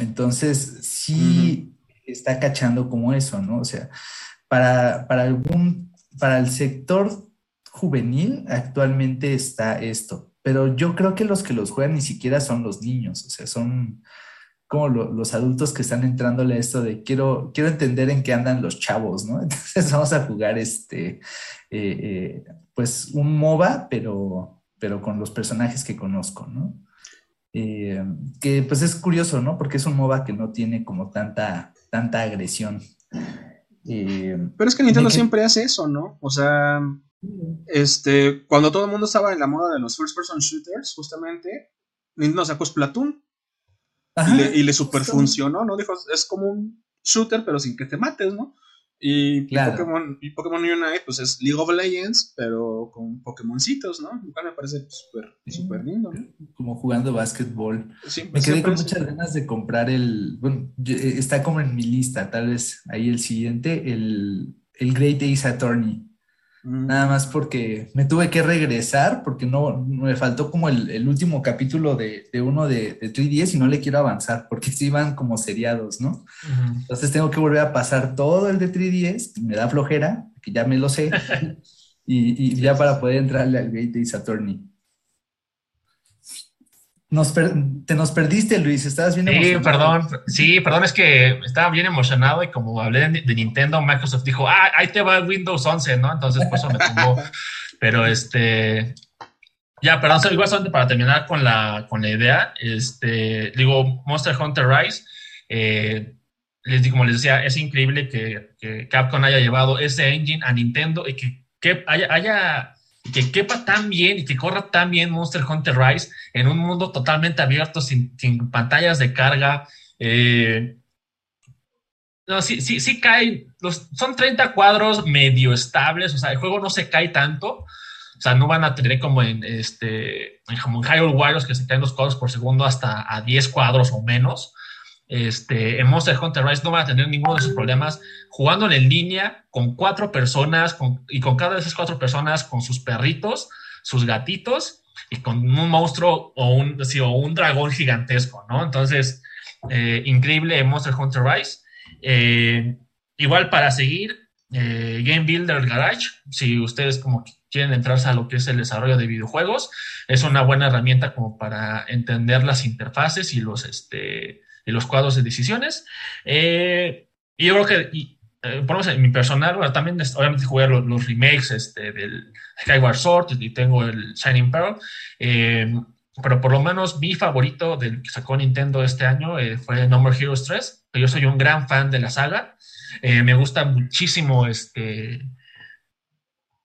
Entonces, sí está cachando como eso, ¿no? O sea, para, para algún, para el sector juvenil actualmente está esto, pero yo creo que los que los juegan ni siquiera son los niños, o sea, son como los adultos que están entrándole a esto de quiero, quiero entender en qué andan los chavos, ¿no? Entonces vamos a jugar este, eh, eh, pues un MOBA, pero, pero con los personajes que conozco, ¿no? Eh, que pues es curioso, ¿no? Porque es un MOBA que no tiene como tanta, tanta agresión. pero es que Nintendo siempre hace eso, ¿no? O sea, este, cuando todo el mundo estaba en la moda de los first person shooters, justamente, Nintendo sacó Splatoon y, le, y le super funcionó, ¿no? Dijo, es como un shooter, pero sin que te mates, ¿no? Y, Pokémon, y Pokémon Unite, pues es League of Legends, pero con Pokémoncitos, ¿no? me parece súper super lindo, ¿no? Como jugando básquetbol. me quedé con muchas ganas de comprar el. Bueno, eh, está como en mi lista, tal vez ahí el siguiente, el, el Great Ace Attorney. Nada más porque me tuve que regresar porque no me faltó como el, último capítulo de, uno de, de 3DS y no le quiero avanzar porque sí van como seriados, ¿no? Entonces tengo que volver a pasar todo el de 3DS, me da flojera, que ya me lo sé, y, ya para poder entrarle al Great Ace Attorney. Nos te nos perdiste, Luis, estabas bien Sí, perdón, sí, perdón, es que estaba bien emocionado y como hablé de, Nintendo, Microsoft dijo, ah, ahí te va Windows 11, ¿no? Entonces, por eso me tumbó. Pero este, ya, perdón, igual para terminar con la, con la idea, este, digo, Monster Hunter Rise, eh, les digo, como les decía, es increíble que, que, Capcom haya llevado ese engine a Nintendo y que, que haya, haya que quepa tan bien y que corra tan bien Monster Hunter Rise en un mundo totalmente abierto, sin, pantallas de carga. Eh, no, sí, sí, sí cae, los, son 30 cuadros medio estables, o sea, el juego no se cae tanto, o sea, no van a tener como en, este, como en Hyrule Warriors que se caen los cuadros por segundo hasta a 10 cuadros o menos. Este, en Monster Hunter Rise no van a tener ninguno de esos problemas jugando en línea con cuatro personas y con cada de esas cuatro personas con sus perritos, sus gatitos y con un monstruo o un, o un dragón gigantesco, ¿no? Entonces, eh, increíble Monster Hunter Rise. Eh, igual para seguir, eh, Game Builder Garage, si ustedes como quieren entrarse a lo que es el desarrollo de videojuegos, es una buena herramienta como para entender las interfaces y los, este, y los cuadros de decisiones. y yo creo que, eh, por en mi personal, bueno, también obviamente jugué los, remakes este, del Skyward Sword y tengo el Shining Pearl, eh, pero por lo menos mi favorito del que sacó Nintendo este año eh, fue No More Heroes 3, yo soy un gran fan de la saga, me gusta muchísimo este,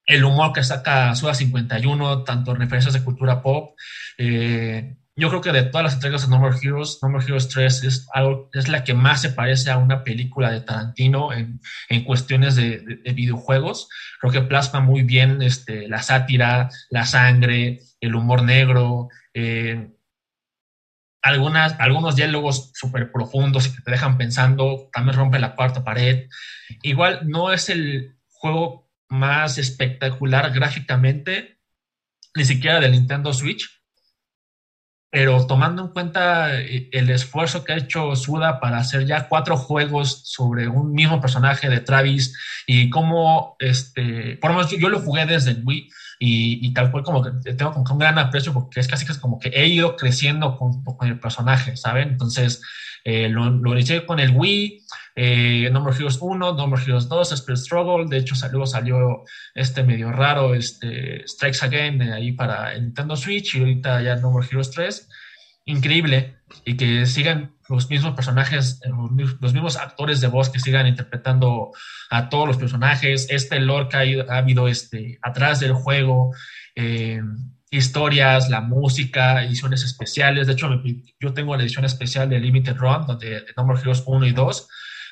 el humor que saca Suda 51, tanto referencias de cultura pop, yo creo que de todas las entregas de No More Heroes, No More Heroes 3 es, algo, es la que más se parece a una película de Tarantino en, en cuestiones de, videojuegos. Creo que plasma muy bien este, la sátira, la sangre, el humor negro, eh, algunas, algunos diálogos súper profundos que te dejan pensando, también rompe la cuarta pared. Igual no es el juego más espectacular gráficamente, ni siquiera del Nintendo Switch, pero tomando en cuenta eh, el esfuerzo que ha hecho Suda para hacer ya cuatro juegos sobre un mismo personaje de Travis y cómo, este, por lo menos yo, lo jugué desde el Wii y, tal cual como que tengo como un gran aprecio porque es casi que es como que he ido creciendo con, con el personaje, ¿saben? Entonces, eh, lo, lo, con el Wii, eh, No More Heroes 1, No More Heroes 2, Spirit Struggle, de hecho luego salió este medio raro, este Strikes Again eh, ahí para Nintendo Switch y ahorita ya No More Heroes 3. Increíble y que sigan los mismos personajes, eh, los mismos actores de voz que sigan interpretando a todos los personajes, este lore que ha, habido este, atrás del juego, eh, historias, la música, ediciones especiales. De hecho, yo tengo la edición especial de Limited Run, donde de No More Heroes 1 y 2,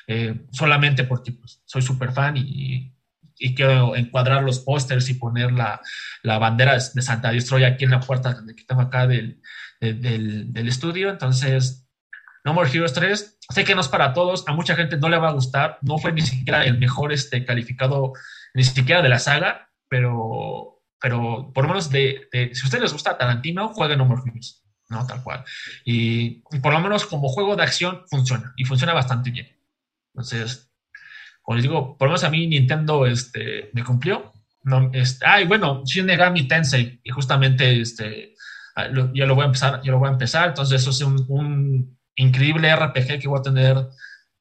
eh, solamente porque pues, soy súper fan y, quiero encuadrar los pósters y poner la, la, bandera de Santa Destroy aquí en la puerta que tengo acá del, del, del estudio. Entonces, No More Heroes 3, sé que no es para todos, a mucha gente no le va a gustar, no fue ni siquiera el mejor este, calificado, ni siquiera de la saga, pero pero por lo menos de, si a ustedes les gusta Tarantino, jueguen No More Heroes, ¿no? Tal cual. Y, por lo menos como juego de acción funciona, y funciona bastante bien. Entonces, como les digo, por lo menos a mí Nintendo este, me cumplió. No, este, ay, bueno, Shin Megami Tensei, y justamente este, ah, ya lo voy a empezar, yo lo voy a empezar, entonces eso es un, increíble RPG que voy a tener,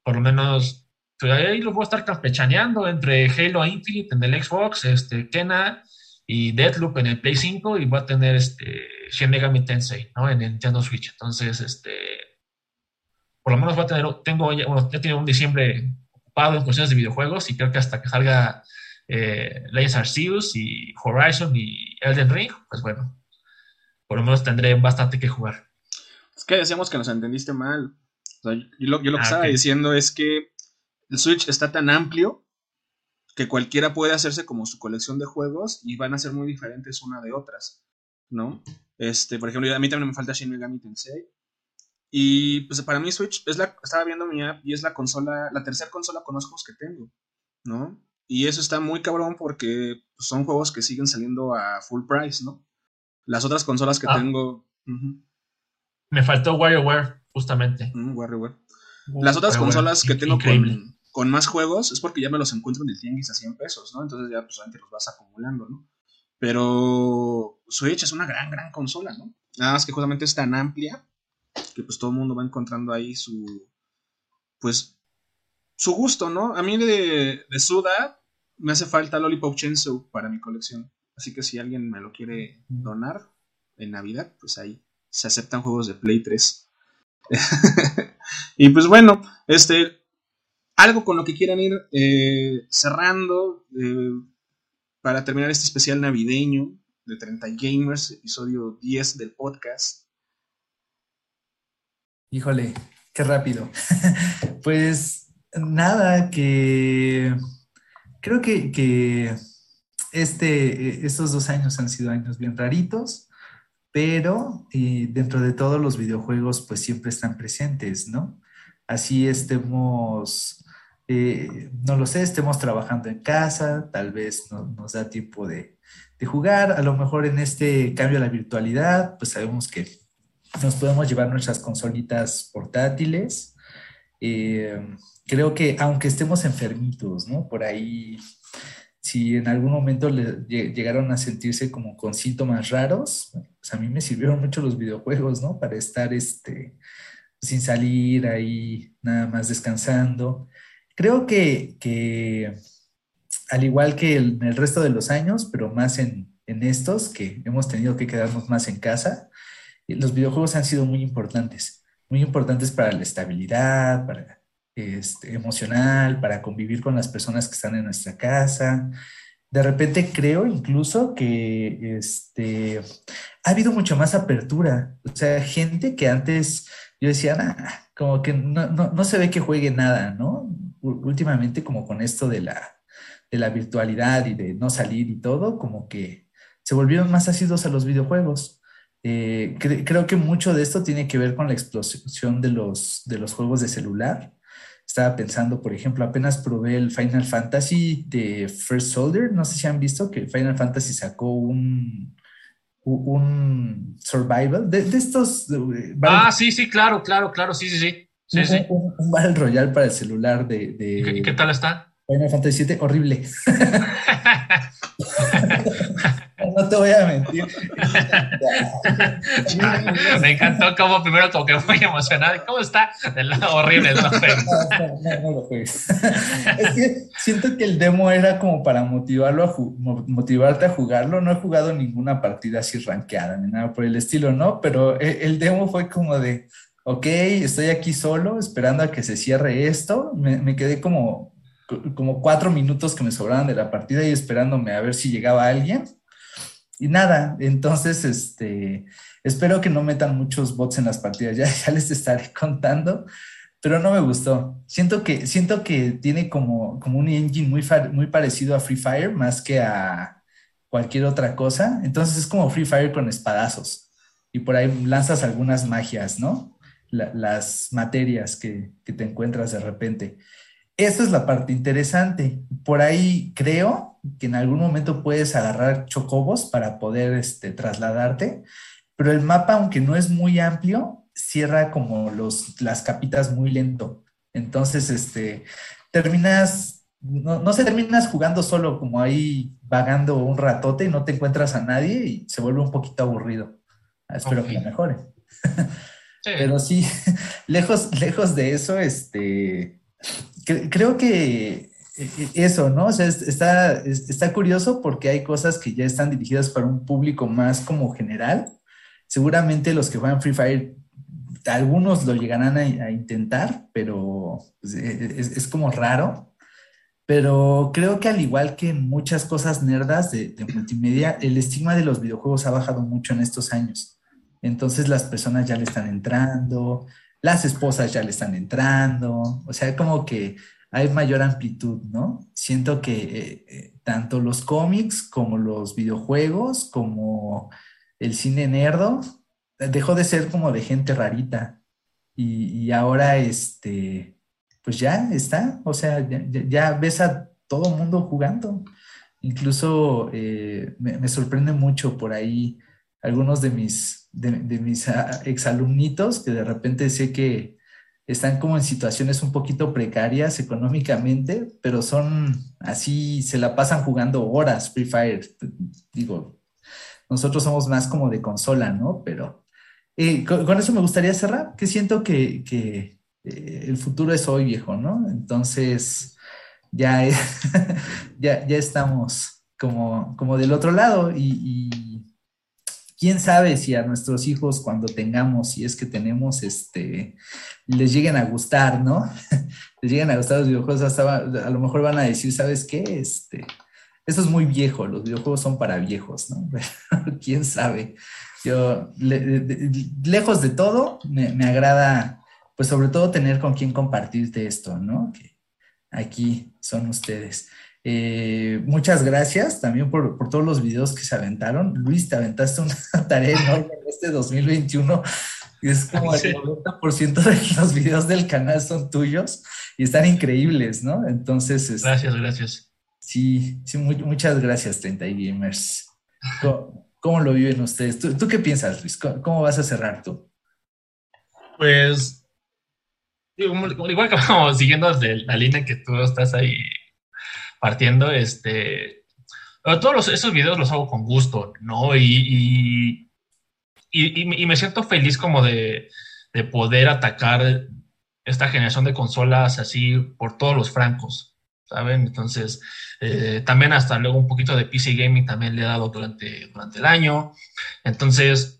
por lo menos, pues, ahí lo voy a estar campechaneando entre Halo Infinite en el Xbox, este, Kena, y Deadloop en el Play 5 y va a tener este Shin Megami Tensei, ¿no? En el Nintendo Switch. Entonces, este, por lo menos va a tener, tengo, bueno, ya tiene un diciembre ocupado en cuestiones de videojuegos y creo que hasta que salga eh, Legends Arceus y Horizon y Elden Ring, pues bueno, por lo menos tendré bastante que jugar. Es que decíamos que nos entendiste mal. yo, lo, que ah, estaba diciendo es que el Switch está tan amplio que cualquiera puede hacerse como su colección de juegos y van a ser muy diferentes una de otras, ¿no? Este, por ejemplo, a mí también me falta Shin Megami Tensei. Y pues para mí Switch es la, estaba viendo mi app y es la consola, la tercera consola con los juegos que tengo, ¿no? Y eso está muy cabrón porque pues, son juegos que siguen saliendo a full price, ¿no? Las otras consolas que ah. tengo... Me faltó WarioWare, justamente. WarioWare. Las otras consolas que tengo con, con más juegos es porque ya me los encuentro en el tianguis a 100 pesos, ¿no? Entonces ya pues los vas acumulando, ¿no? Pero Switch es una gran, gran consola, ¿no? Nada más que justamente es tan amplia que pues todo el mundo va encontrando ahí su, pues, su gusto, ¿no? A mí de, de Suda me hace falta Lollipop Chainsaw para mi colección. Así que si alguien me lo quiere donar en Navidad, pues ahí se aceptan juegos de Play 3. y pues bueno, este, algo con lo que quieran ir eh, cerrando eh, para terminar este especial navideño de 30 Gamers, episodio 10 del podcast. Híjole, qué rápido. pues nada, que creo que, que este, estos dos años han sido años bien raritos, pero dentro de todos los videojuegos pues siempre están presentes, ¿no? Así estemos, eh, no lo sé, estemos trabajando en casa, tal vez no, nos da tiempo de, de jugar, a lo mejor en este cambio a la virtualidad, pues sabemos que nos podemos llevar nuestras consolitas portátiles. Eh, creo que aunque estemos enfermitos, ¿no? Por ahí si en algún momento le, llegaron a sentirse como con síntomas raros, pues a mí me sirvieron mucho los videojuegos, ¿no? Para estar este, sin salir ahí, nada más descansando. Creo que, que al igual que en el resto de los años, pero más en, en estos, que hemos tenido que quedarnos más en casa, los videojuegos han sido muy importantes, muy importantes para la estabilidad, para este, emocional, para convivir con las personas que están en nuestra casa. De repente creo incluso que este, ha habido mucha más apertura. O sea, gente que antes yo decía, como que no, no, se ve que juegue nada, ¿no? Últimamente como con esto de la, de la virtualidad y de no salir y todo, como que se volvieron más asidos a los videojuegos. Eh, creo que mucho de esto tiene que ver con la explosión de los, de los juegos de celular estaba pensando, por ejemplo, apenas probé el Final Fantasy de First Soldier. No sé si han visto que Final Fantasy sacó un, un survival de, estos. ah, sí, sí, claro, claro, claro, sí, sí, sí. sí, un, sí. Un, Battle Royale para el celular de. de ¿Qué, tal está? Final Fantasy 7, horrible. no te voy a mentir. Me encantó como primero como que muy emocionado. ¿Cómo está? Horrible no, no, no, lo juegues. Es que siento que el demo era como para motivarlo a motivarte a jugarlo. No he jugado ninguna partida así rankeada ni nada por el estilo, ¿no? Pero e, el demo fue como de, ok, estoy aquí solo esperando a que se cierre esto. Me, me quedé como como cuatro minutos que me sobraban de la partida y esperándome a ver si llegaba alguien y nada, entonces, este, espero que no metan muchos bots en las partidas, ya, ya les estaré contando, pero no me gustó. Siento que, siento que tiene como, como un engine muy, muy parecido a Free Fire, más que a cualquier otra cosa. Entonces es como Free Fire con espadazos. Y por ahí lanzas algunas magias, ¿no? las materias que, que te encuentras de repente. Esa es la parte interesante. Por ahí creo que en algún momento puedes agarrar chocobos para poder este, trasladarte, pero el mapa, aunque no es muy amplio, cierra como los, las capitas muy lento. Entonces, este, terminas, no, no se terminas jugando solo como ahí vagando un ratote y no te encuentras a nadie y se vuelve un poquito aburrido. Espero que lo mejore. Pero sí, lejos, lejos de eso, este, creo que eh, eh, eso, ¿no? O sea, está, está curioso porque hay cosas que ya están dirigidas para un público más como general. Seguramente los que juegan Free Fire, algunos lo llegarán a, intentar, pero pues, e, e, es, como raro. Pero creo que al igual que en muchas cosas nerdas de, de multimedia, el estigma de los videojuegos ha bajado mucho en estos años. Entonces las personas ya le están entrando, las esposas ya le están entrando, o sea, como que hay mayor amplitud, ¿no? Siento que eh, eh, tanto los cómics como los videojuegos, como el cine nerdo, dejó de ser como de gente rarita. Y, ahora, este, pues ya está, o sea, ya, ves a todo mundo jugando. Incluso eh, me, sorprende mucho por ahí algunos de mis, de, mis ah, exalumnitos que de repente sé que están como en situaciones un poquito precarias económicamente, pero son así, se la pasan jugando horas Free Fire. Digo, nosotros somos más como de consola, ¿no? Pero eh, con, eso me gustaría cerrar, que siento que, que eh, el futuro es hoy, viejo, ¿no? Entonces, ya, ya, ya estamos como, como del otro lado y quién sabe si a nuestros hijos cuando tengamos, si es que tenemos, este, les lleguen a gustar, ¿no? les lleguen a gustar los videojuegos, a lo mejor van a decir, ¿sabes qué? Este, esto es muy viejo, los videojuegos son para viejos, ¿no? quién sabe. Yo, lejos de todo, me, me, agrada, pues sobre todo tener con quién compartirte esto, ¿no? Que aquí son ustedes. Eh, muchas gracias también por, todos los videos que se aventaron. Luis, te aventaste una tarea enorme en este 2021. Es como el 90% de los videos del canal son tuyos y están increíbles, ¿no? Entonces. Gracias, gracias. Sí, sí, muchas gracias, 30 Gamers. ¿Cómo, lo viven ustedes? ¿Tú, qué piensas, Luis? ¿Cómo, vas a cerrar tú? Pues, igual que vamos siguiendo desde la línea que tú estás ahí partiendo, este, todos esos videos los hago con gusto, ¿no? Y, y, me siento feliz como de, poder atacar esta generación de consolas así por todos los francos, ¿saben? Entonces, eh, también hasta luego un poquito de PC Gaming también le he dado durante, durante el año. Entonces,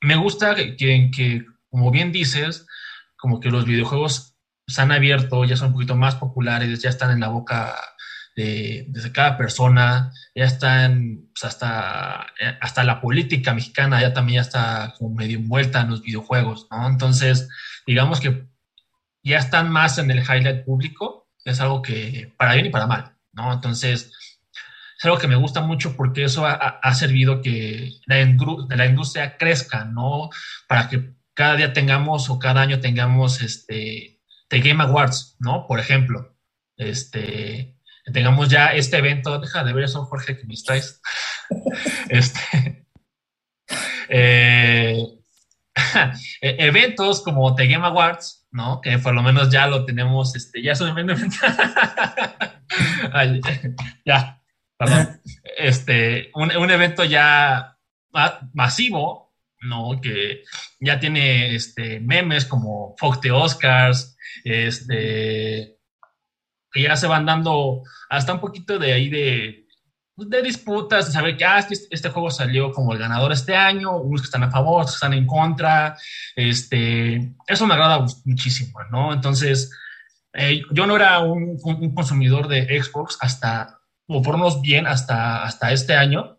me gusta que, que, como bien dices, como que los videojuegos se han abierto, ya son un poquito más populares, ya están en la boca de, cada persona, ya están pues, hasta, hasta la política mexicana, ya también ya está como medio envuelta en los videojuegos, ¿no? Entonces, digamos que ya están más en el highlight público, es algo que para bien y para mal, ¿no? Entonces, es algo que me gusta mucho porque eso ha, ha servido que la, la industria crezca, ¿no? Para que cada día tengamos o cada año tengamos este, The Game Awards, ¿no? Por ejemplo, este, tengamos ya este evento, deja de ver eso, Jorge, que me estáis. este, eh, eventos como The Game Awards, ¿no? Que por lo menos ya lo tenemos, este, ya es un evento. ya, perdón. Este, un, un evento ya masivo, ¿no? Que ya tiene este, memes como Fox de Oscars, este, que ya se van dando hasta un poquito de ahí de, de disputas, de saber que ah, este, este, juego salió como el ganador este año, unos que están a favor, otros que están en contra, este, eso me agrada muchísimo, ¿no? Entonces, eh, yo no era un, consumidor de Xbox hasta, o por unos bien, hasta, hasta este año,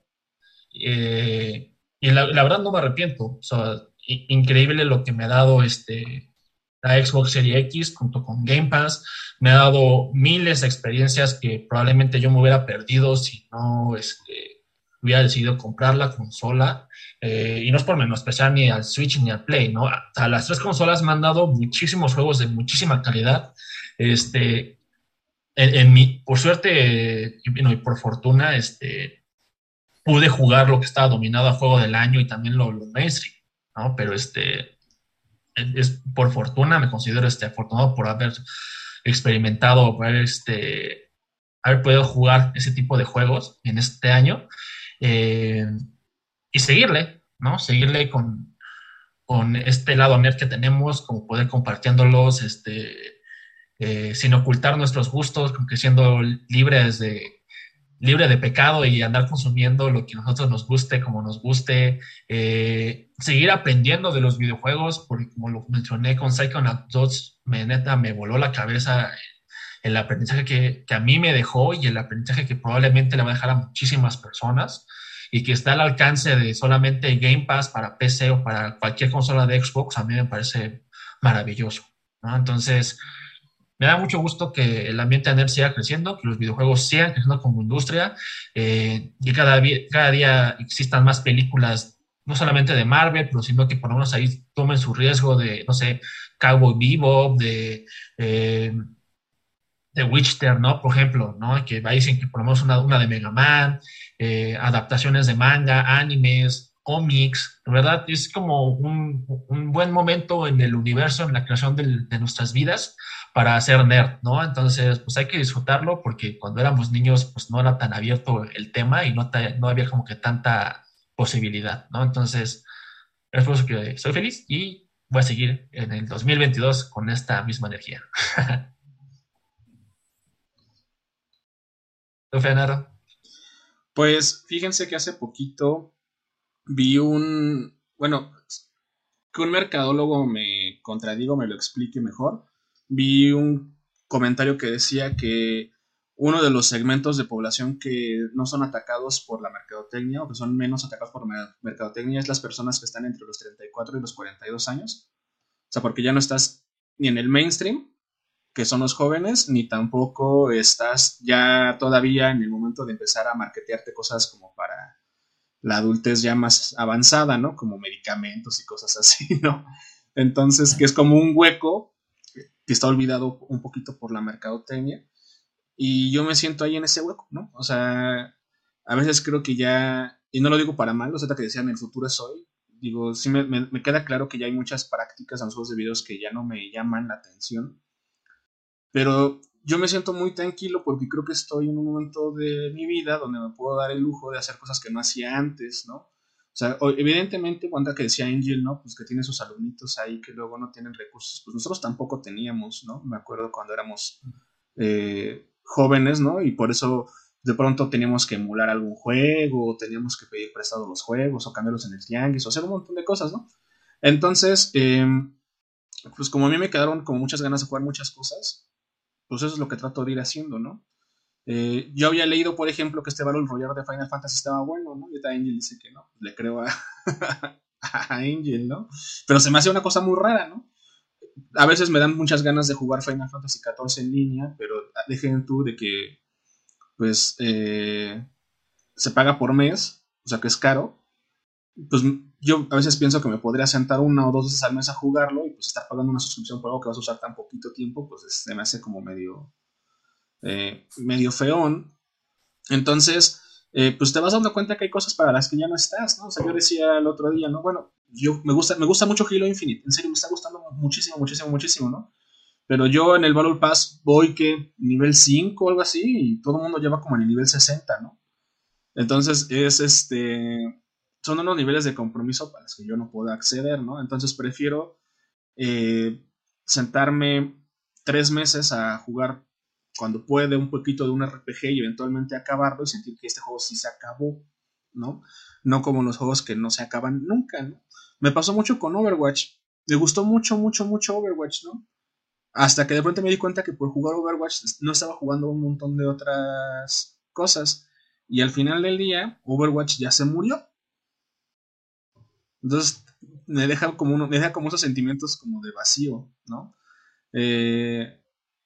eh, y la, la, verdad no me arrepiento, o sea, increíble lo que me ha dado este, la Xbox Series X junto con Game Pass. Me ha dado miles de experiencias que probablemente yo me hubiera perdido si no este, hubiera decidido comprar la consola. Eh, y no es por menospreciar ni al Switch ni al Play, ¿no? A las tres consolas me han dado muchísimos juegos de muchísima calidad. Este, en, mi, por suerte y por fortuna, este, pude jugar lo que estaba dominado a juego del año y también lo, lo mainstream, ¿no? Pero este, es por fortuna, me considero este, afortunado por haber experimentado, por haber, este, haber podido jugar ese tipo de juegos en este año eh, y seguirle, ¿no? Seguirle con, con este lado nerd que tenemos, como poder compartiéndolos, este, eh, sin ocultar nuestros gustos, como que siendo libres de, libre de pecado y andar consumiendo lo que a nosotros nos guste, como nos guste, eh, seguir aprendiendo de los videojuegos, porque como lo mencioné con Psychonauts 2, me, neta, me voló la cabeza el aprendizaje que, que, a mí me dejó y el aprendizaje que probablemente le va a dejar a muchísimas personas y que está al alcance de solamente Game Pass para PC o para cualquier consola de Xbox, a mí me parece maravilloso. ¿no? Entonces, me da mucho gusto que el ambiente de nerd siga creciendo, que los videojuegos sigan creciendo como industria, eh, y cada, cada día existan más películas, no solamente de Marvel, pero sino que por lo menos ahí tomen su riesgo de, no sé, Cowboy Bebop, de, eh, Witcher, ¿no? Por ejemplo, ¿no? Que dicen que por lo menos una, una de Mega Man, eh, adaptaciones de manga, animes, cómics, ¿verdad? Es como un, buen momento en el universo, en la creación de nuestras vidas para ser nerd, ¿no? Entonces, pues hay que disfrutarlo porque cuando éramos niños, pues no era tan abierto el tema y no, no había como que tanta posibilidad, ¿no? Entonces, es por eso que soy feliz y voy a seguir en el 2022 con esta misma energía. Pues fíjense que hace poquito vi un, bueno, que un mercadólogo me contradigo, me lo explique mejor. Vi un comentario que decía que uno de los segmentos de población que no son atacados por la mercadotecnia o que son menos atacados por la mercadotecnia es las personas que están entre los 34 y los 42 años. O sea, porque ya no estás ni en el mainstream, que son los jóvenes, ni tampoco estás ya todavía en el momento de empezar a marketearte cosas como para la adultez ya más avanzada, ¿no? Como medicamentos y cosas así, ¿no? Entonces, que es como un hueco que está olvidado un poquito por la mercadotecnia y yo me siento ahí en ese hueco, ¿no? O sea, a veces creo que ya, y no lo digo para mal, o sea, que decían el futuro es hoy, digo, sí me, me, queda claro que ya hay muchas prácticas en los juegos de videos que ya no me llaman la atención, pero yo me siento muy tranquilo porque creo que estoy en un momento de mi vida donde me puedo dar el lujo de hacer cosas que no hacía antes, ¿no? O sea, evidentemente, cuando que decía Angel, ¿no? Pues que tiene sus alumnitos ahí que luego no tienen recursos, pues nosotros tampoco teníamos, ¿no? Me acuerdo cuando éramos eh, jóvenes, ¿no? Y por eso de pronto teníamos que emular algún juego, o teníamos que pedir prestado los juegos, o cambiarlos en el tianguis, o hacer un montón de cosas, ¿no? Entonces, em, pues como a mí me quedaron como muchas ganas de jugar muchas cosas, pues eso es lo que trato de ir haciendo, ¿no? Eh, yo había leído, por ejemplo, que este Battle Royale de Final Fantasy estaba bueno, ¿no? Y esta Angel dice que no, le creo a, a Angel, ¿no? Pero se me hace una cosa muy rara, ¿no? a veces me dan muchas ganas de jugar Final Fantasy XIV en línea, pero dejen tú de que, pues, eh, se paga por mes, o sea que es caro. Pues yo a veces pienso que me podría sentar una o dos veces al mes a jugarlo y pues estar pagando una suscripción por algo que vas a usar tan poquito tiempo, pues se me hace como medio, eh, medio feón. Entonces, eh, pues te vas dando cuenta que hay cosas para las que ya no estás, ¿no? O sea, yo decía el otro día, ¿no? Bueno, yo me gusta, me gusta mucho Halo Infinite, en serio, me está gustando muchísimo, muchísimo, muchísimo, ¿no? Pero yo en el Battle Pass voy que nivel 5 o algo así, y todo el mundo lleva como en el nivel 60, ¿no? Entonces es este. Son unos niveles de compromiso para los que yo no puedo acceder, ¿no? Entonces prefiero eh, sentarme tres meses a jugar cuando puede un poquito de un RPG y eventualmente acabarlo y sentir que este juego sí se acabó, ¿no? No como los juegos que no se acaban nunca, ¿no? Me pasó mucho con Overwatch. Me gustó mucho, mucho, mucho Overwatch, ¿no? Hasta que de pronto me di cuenta que por jugar Overwatch no estaba jugando un montón de otras cosas. Y al final del día, Overwatch ya se murió. Entonces, me deja como, uno, me deja como esos sentimientos como de vacío, ¿no? Eh,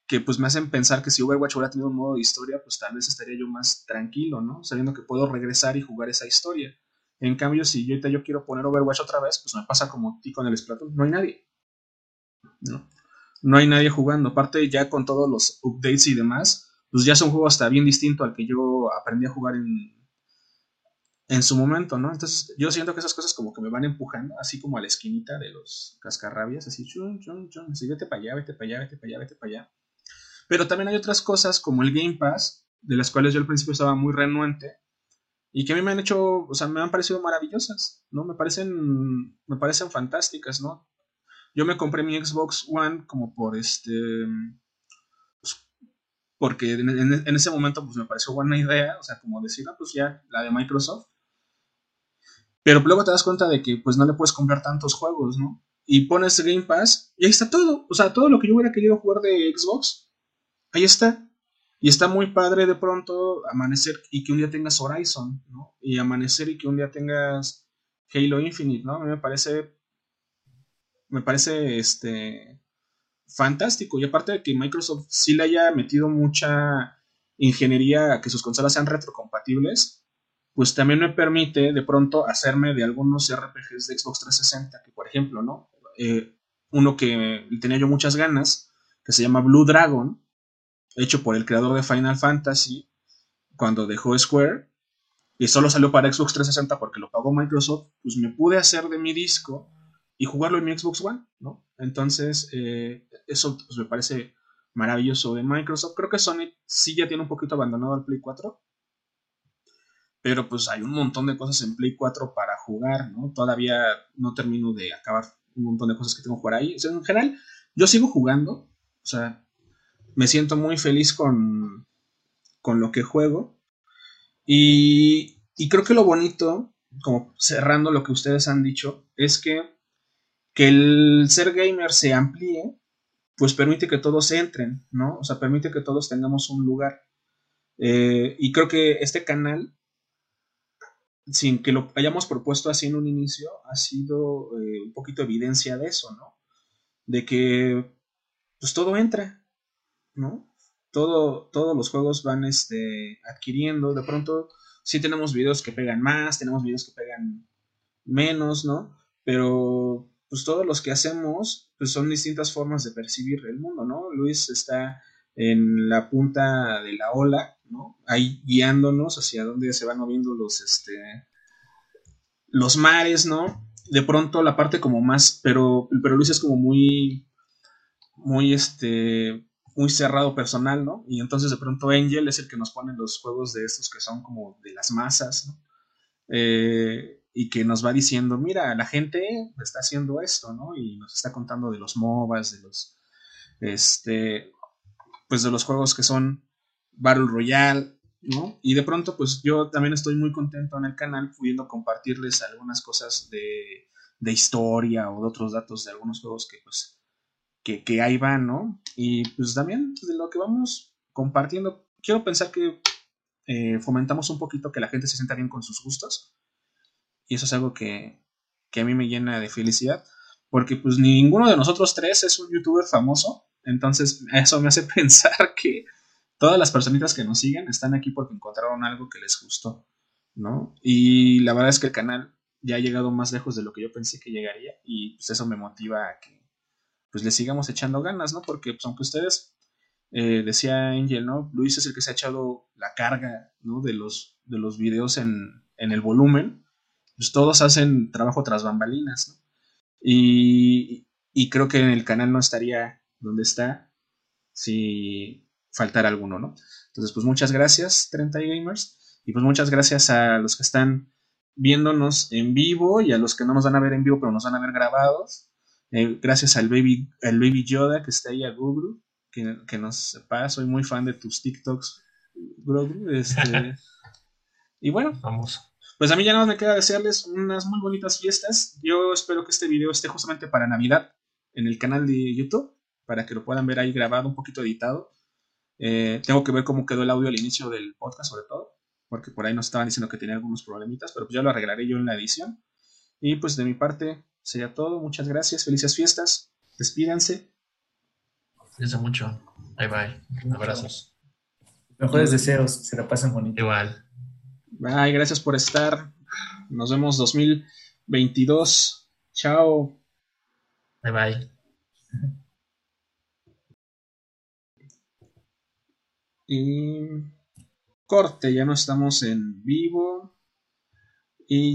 que pues me hacen pensar que si Overwatch hubiera tenido un modo de historia, pues tal vez estaría yo más tranquilo, ¿no? Sabiendo que puedo regresar y jugar esa historia. En cambio, si yo yo quiero poner Overwatch otra vez, pues me pasa como ti con el Splatoon, no hay nadie. ¿no? no hay nadie jugando. Aparte, ya con todos los updates y demás, pues ya es un juego hasta bien distinto al que yo aprendí a jugar en, en su momento, ¿no? Entonces, yo siento que esas cosas como que me van empujando, así como a la esquinita de los cascarrabias, así, chun, chun, chun, así, vete para allá, vete para allá, vete para allá, vete para allá. Pero también hay otras cosas como el Game Pass, de las cuales yo al principio estaba muy renuente y que a mí me han hecho, o sea, me han parecido maravillosas, ¿no? Me parecen, me parecen fantásticas, ¿no? Yo me compré mi Xbox One como por este, pues, porque en, ese momento pues me pareció buena idea, o sea, como decir, ah, pues ya, la de Microsoft. Pero luego te das cuenta de que pues no le puedes comprar tantos juegos, ¿no? Y pones Game Pass y ahí está todo, o sea, todo lo que yo hubiera querido jugar de Xbox, ahí está. Y está muy padre de pronto amanecer y que un día tengas Horizon, ¿no? Y amanecer y que un día tengas Halo Infinite, ¿no? A mí me parece. Me parece este. Fantástico. Y aparte de que Microsoft sí le haya metido mucha ingeniería a que sus consolas sean retrocompatibles, pues también me permite de pronto hacerme de algunos RPGs de Xbox 360, que por ejemplo, ¿no? Eh, uno que tenía yo muchas ganas, que se llama Blue Dragon, hecho por el creador de Final Fantasy cuando dejó Square. y solo salió para Xbox 360 porque lo pagó Microsoft, pues me pude hacer de mi disco y jugarlo en mi Xbox One, ¿no? Entonces, eh, eso pues, me parece maravilloso de Microsoft. Creo que Sony sí ya tiene un poquito abandonado el Play 4. Pero pues hay un montón de cosas en Play 4 para jugar, ¿no? Todavía no termino de acabar un montón de cosas que tengo por ahí. O sea, en general, yo sigo jugando. O sea, me siento muy feliz con, con lo que juego. Y, y creo que lo bonito, como cerrando lo que ustedes han dicho, es que, que el ser gamer se amplíe pues permite que todos entren, ¿no? O sea, permite que todos tengamos un lugar. Eh, y creo que este canal, sin que lo hayamos propuesto así en un inicio, ha sido eh, un poquito evidencia de eso, ¿no? De que, pues todo entra, ¿no? Todo, todos los juegos van este, adquiriendo, de pronto sí tenemos videos que pegan más, tenemos videos que pegan menos, ¿no? Pero pues todos los que hacemos, pues son distintas formas de percibir el mundo, ¿no? Luis está en la punta de la ola, ¿no? Ahí guiándonos hacia dónde se van moviendo los, este, los mares, ¿no? De pronto la parte como más, pero, pero Luis es como muy, muy, este, muy cerrado personal, ¿no? Y entonces de pronto Angel es el que nos pone los juegos de estos que son como de las masas. Eh, y que nos va diciendo, mira, la gente está haciendo esto, ¿no? Y nos está contando de los MOBAs, de los, este, pues de los juegos que son Battle Royale, ¿no? Y de pronto, pues yo también estoy muy contento en el canal pudiendo compartirles algunas cosas de, de historia o de otros datos de algunos juegos que, pues, que, que ahí van, ¿no? Y pues también pues, de lo que vamos compartiendo, quiero pensar que eh, fomentamos un poquito que la gente se sienta bien con sus gustos y eso es algo que, a mí me llena de felicidad, porque pues ninguno de nosotros tres es un youtuber famoso, entonces eso me hace pensar que todas las personitas que nos siguen están aquí porque encontraron algo que les gustó, ¿no? Y la verdad es que el canal ya ha llegado más lejos de lo que yo pensé que llegaría y pues eso me motiva a que pues le sigamos echando ganas, ¿no? Porque pues aunque ustedes, eh, decía Angel, ¿no? Luis es el que se ha echado la carga, ¿no? De los, de los videos en, en el volumen pues todos hacen trabajo tras bambalinas, ¿no? Y, creo que el canal no estaría donde está si faltara alguno, ¿no? Entonces, pues muchas gracias, 30 Gamers, y pues muchas gracias a los que están viéndonos en vivo y a los que no nos van a ver en vivo, pero nos van a ver grabados. Eh, gracias al baby, al baby Yoda que está ahí a Google, que, que nos sepa, soy muy fan de tus TikToks, Grogu. Este, y bueno, vamos. Pues a mí ya no me queda desearles unas muy bonitas fiestas. Yo espero que este video esté justamente para Navidad en el canal de YouTube, para que lo puedan ver ahí grabado, un poquito editado. Eh, tengo que ver cómo quedó el audio al inicio del podcast, sobre todo, porque por ahí nos estaban diciendo que tenía algunos problemitas, pero pues ya lo arreglaré yo en la edición. Y pues de mi parte sería todo. Muchas gracias, felices fiestas. Despídanse. Cuídense mucho. Bye bye. Abrazos. Mejores deseos, se la pasen bonito. Igual. Bye, gracias por estar. Nos vemos 2022. Chao. Bye bye. Y corte, ya no estamos en vivo. Y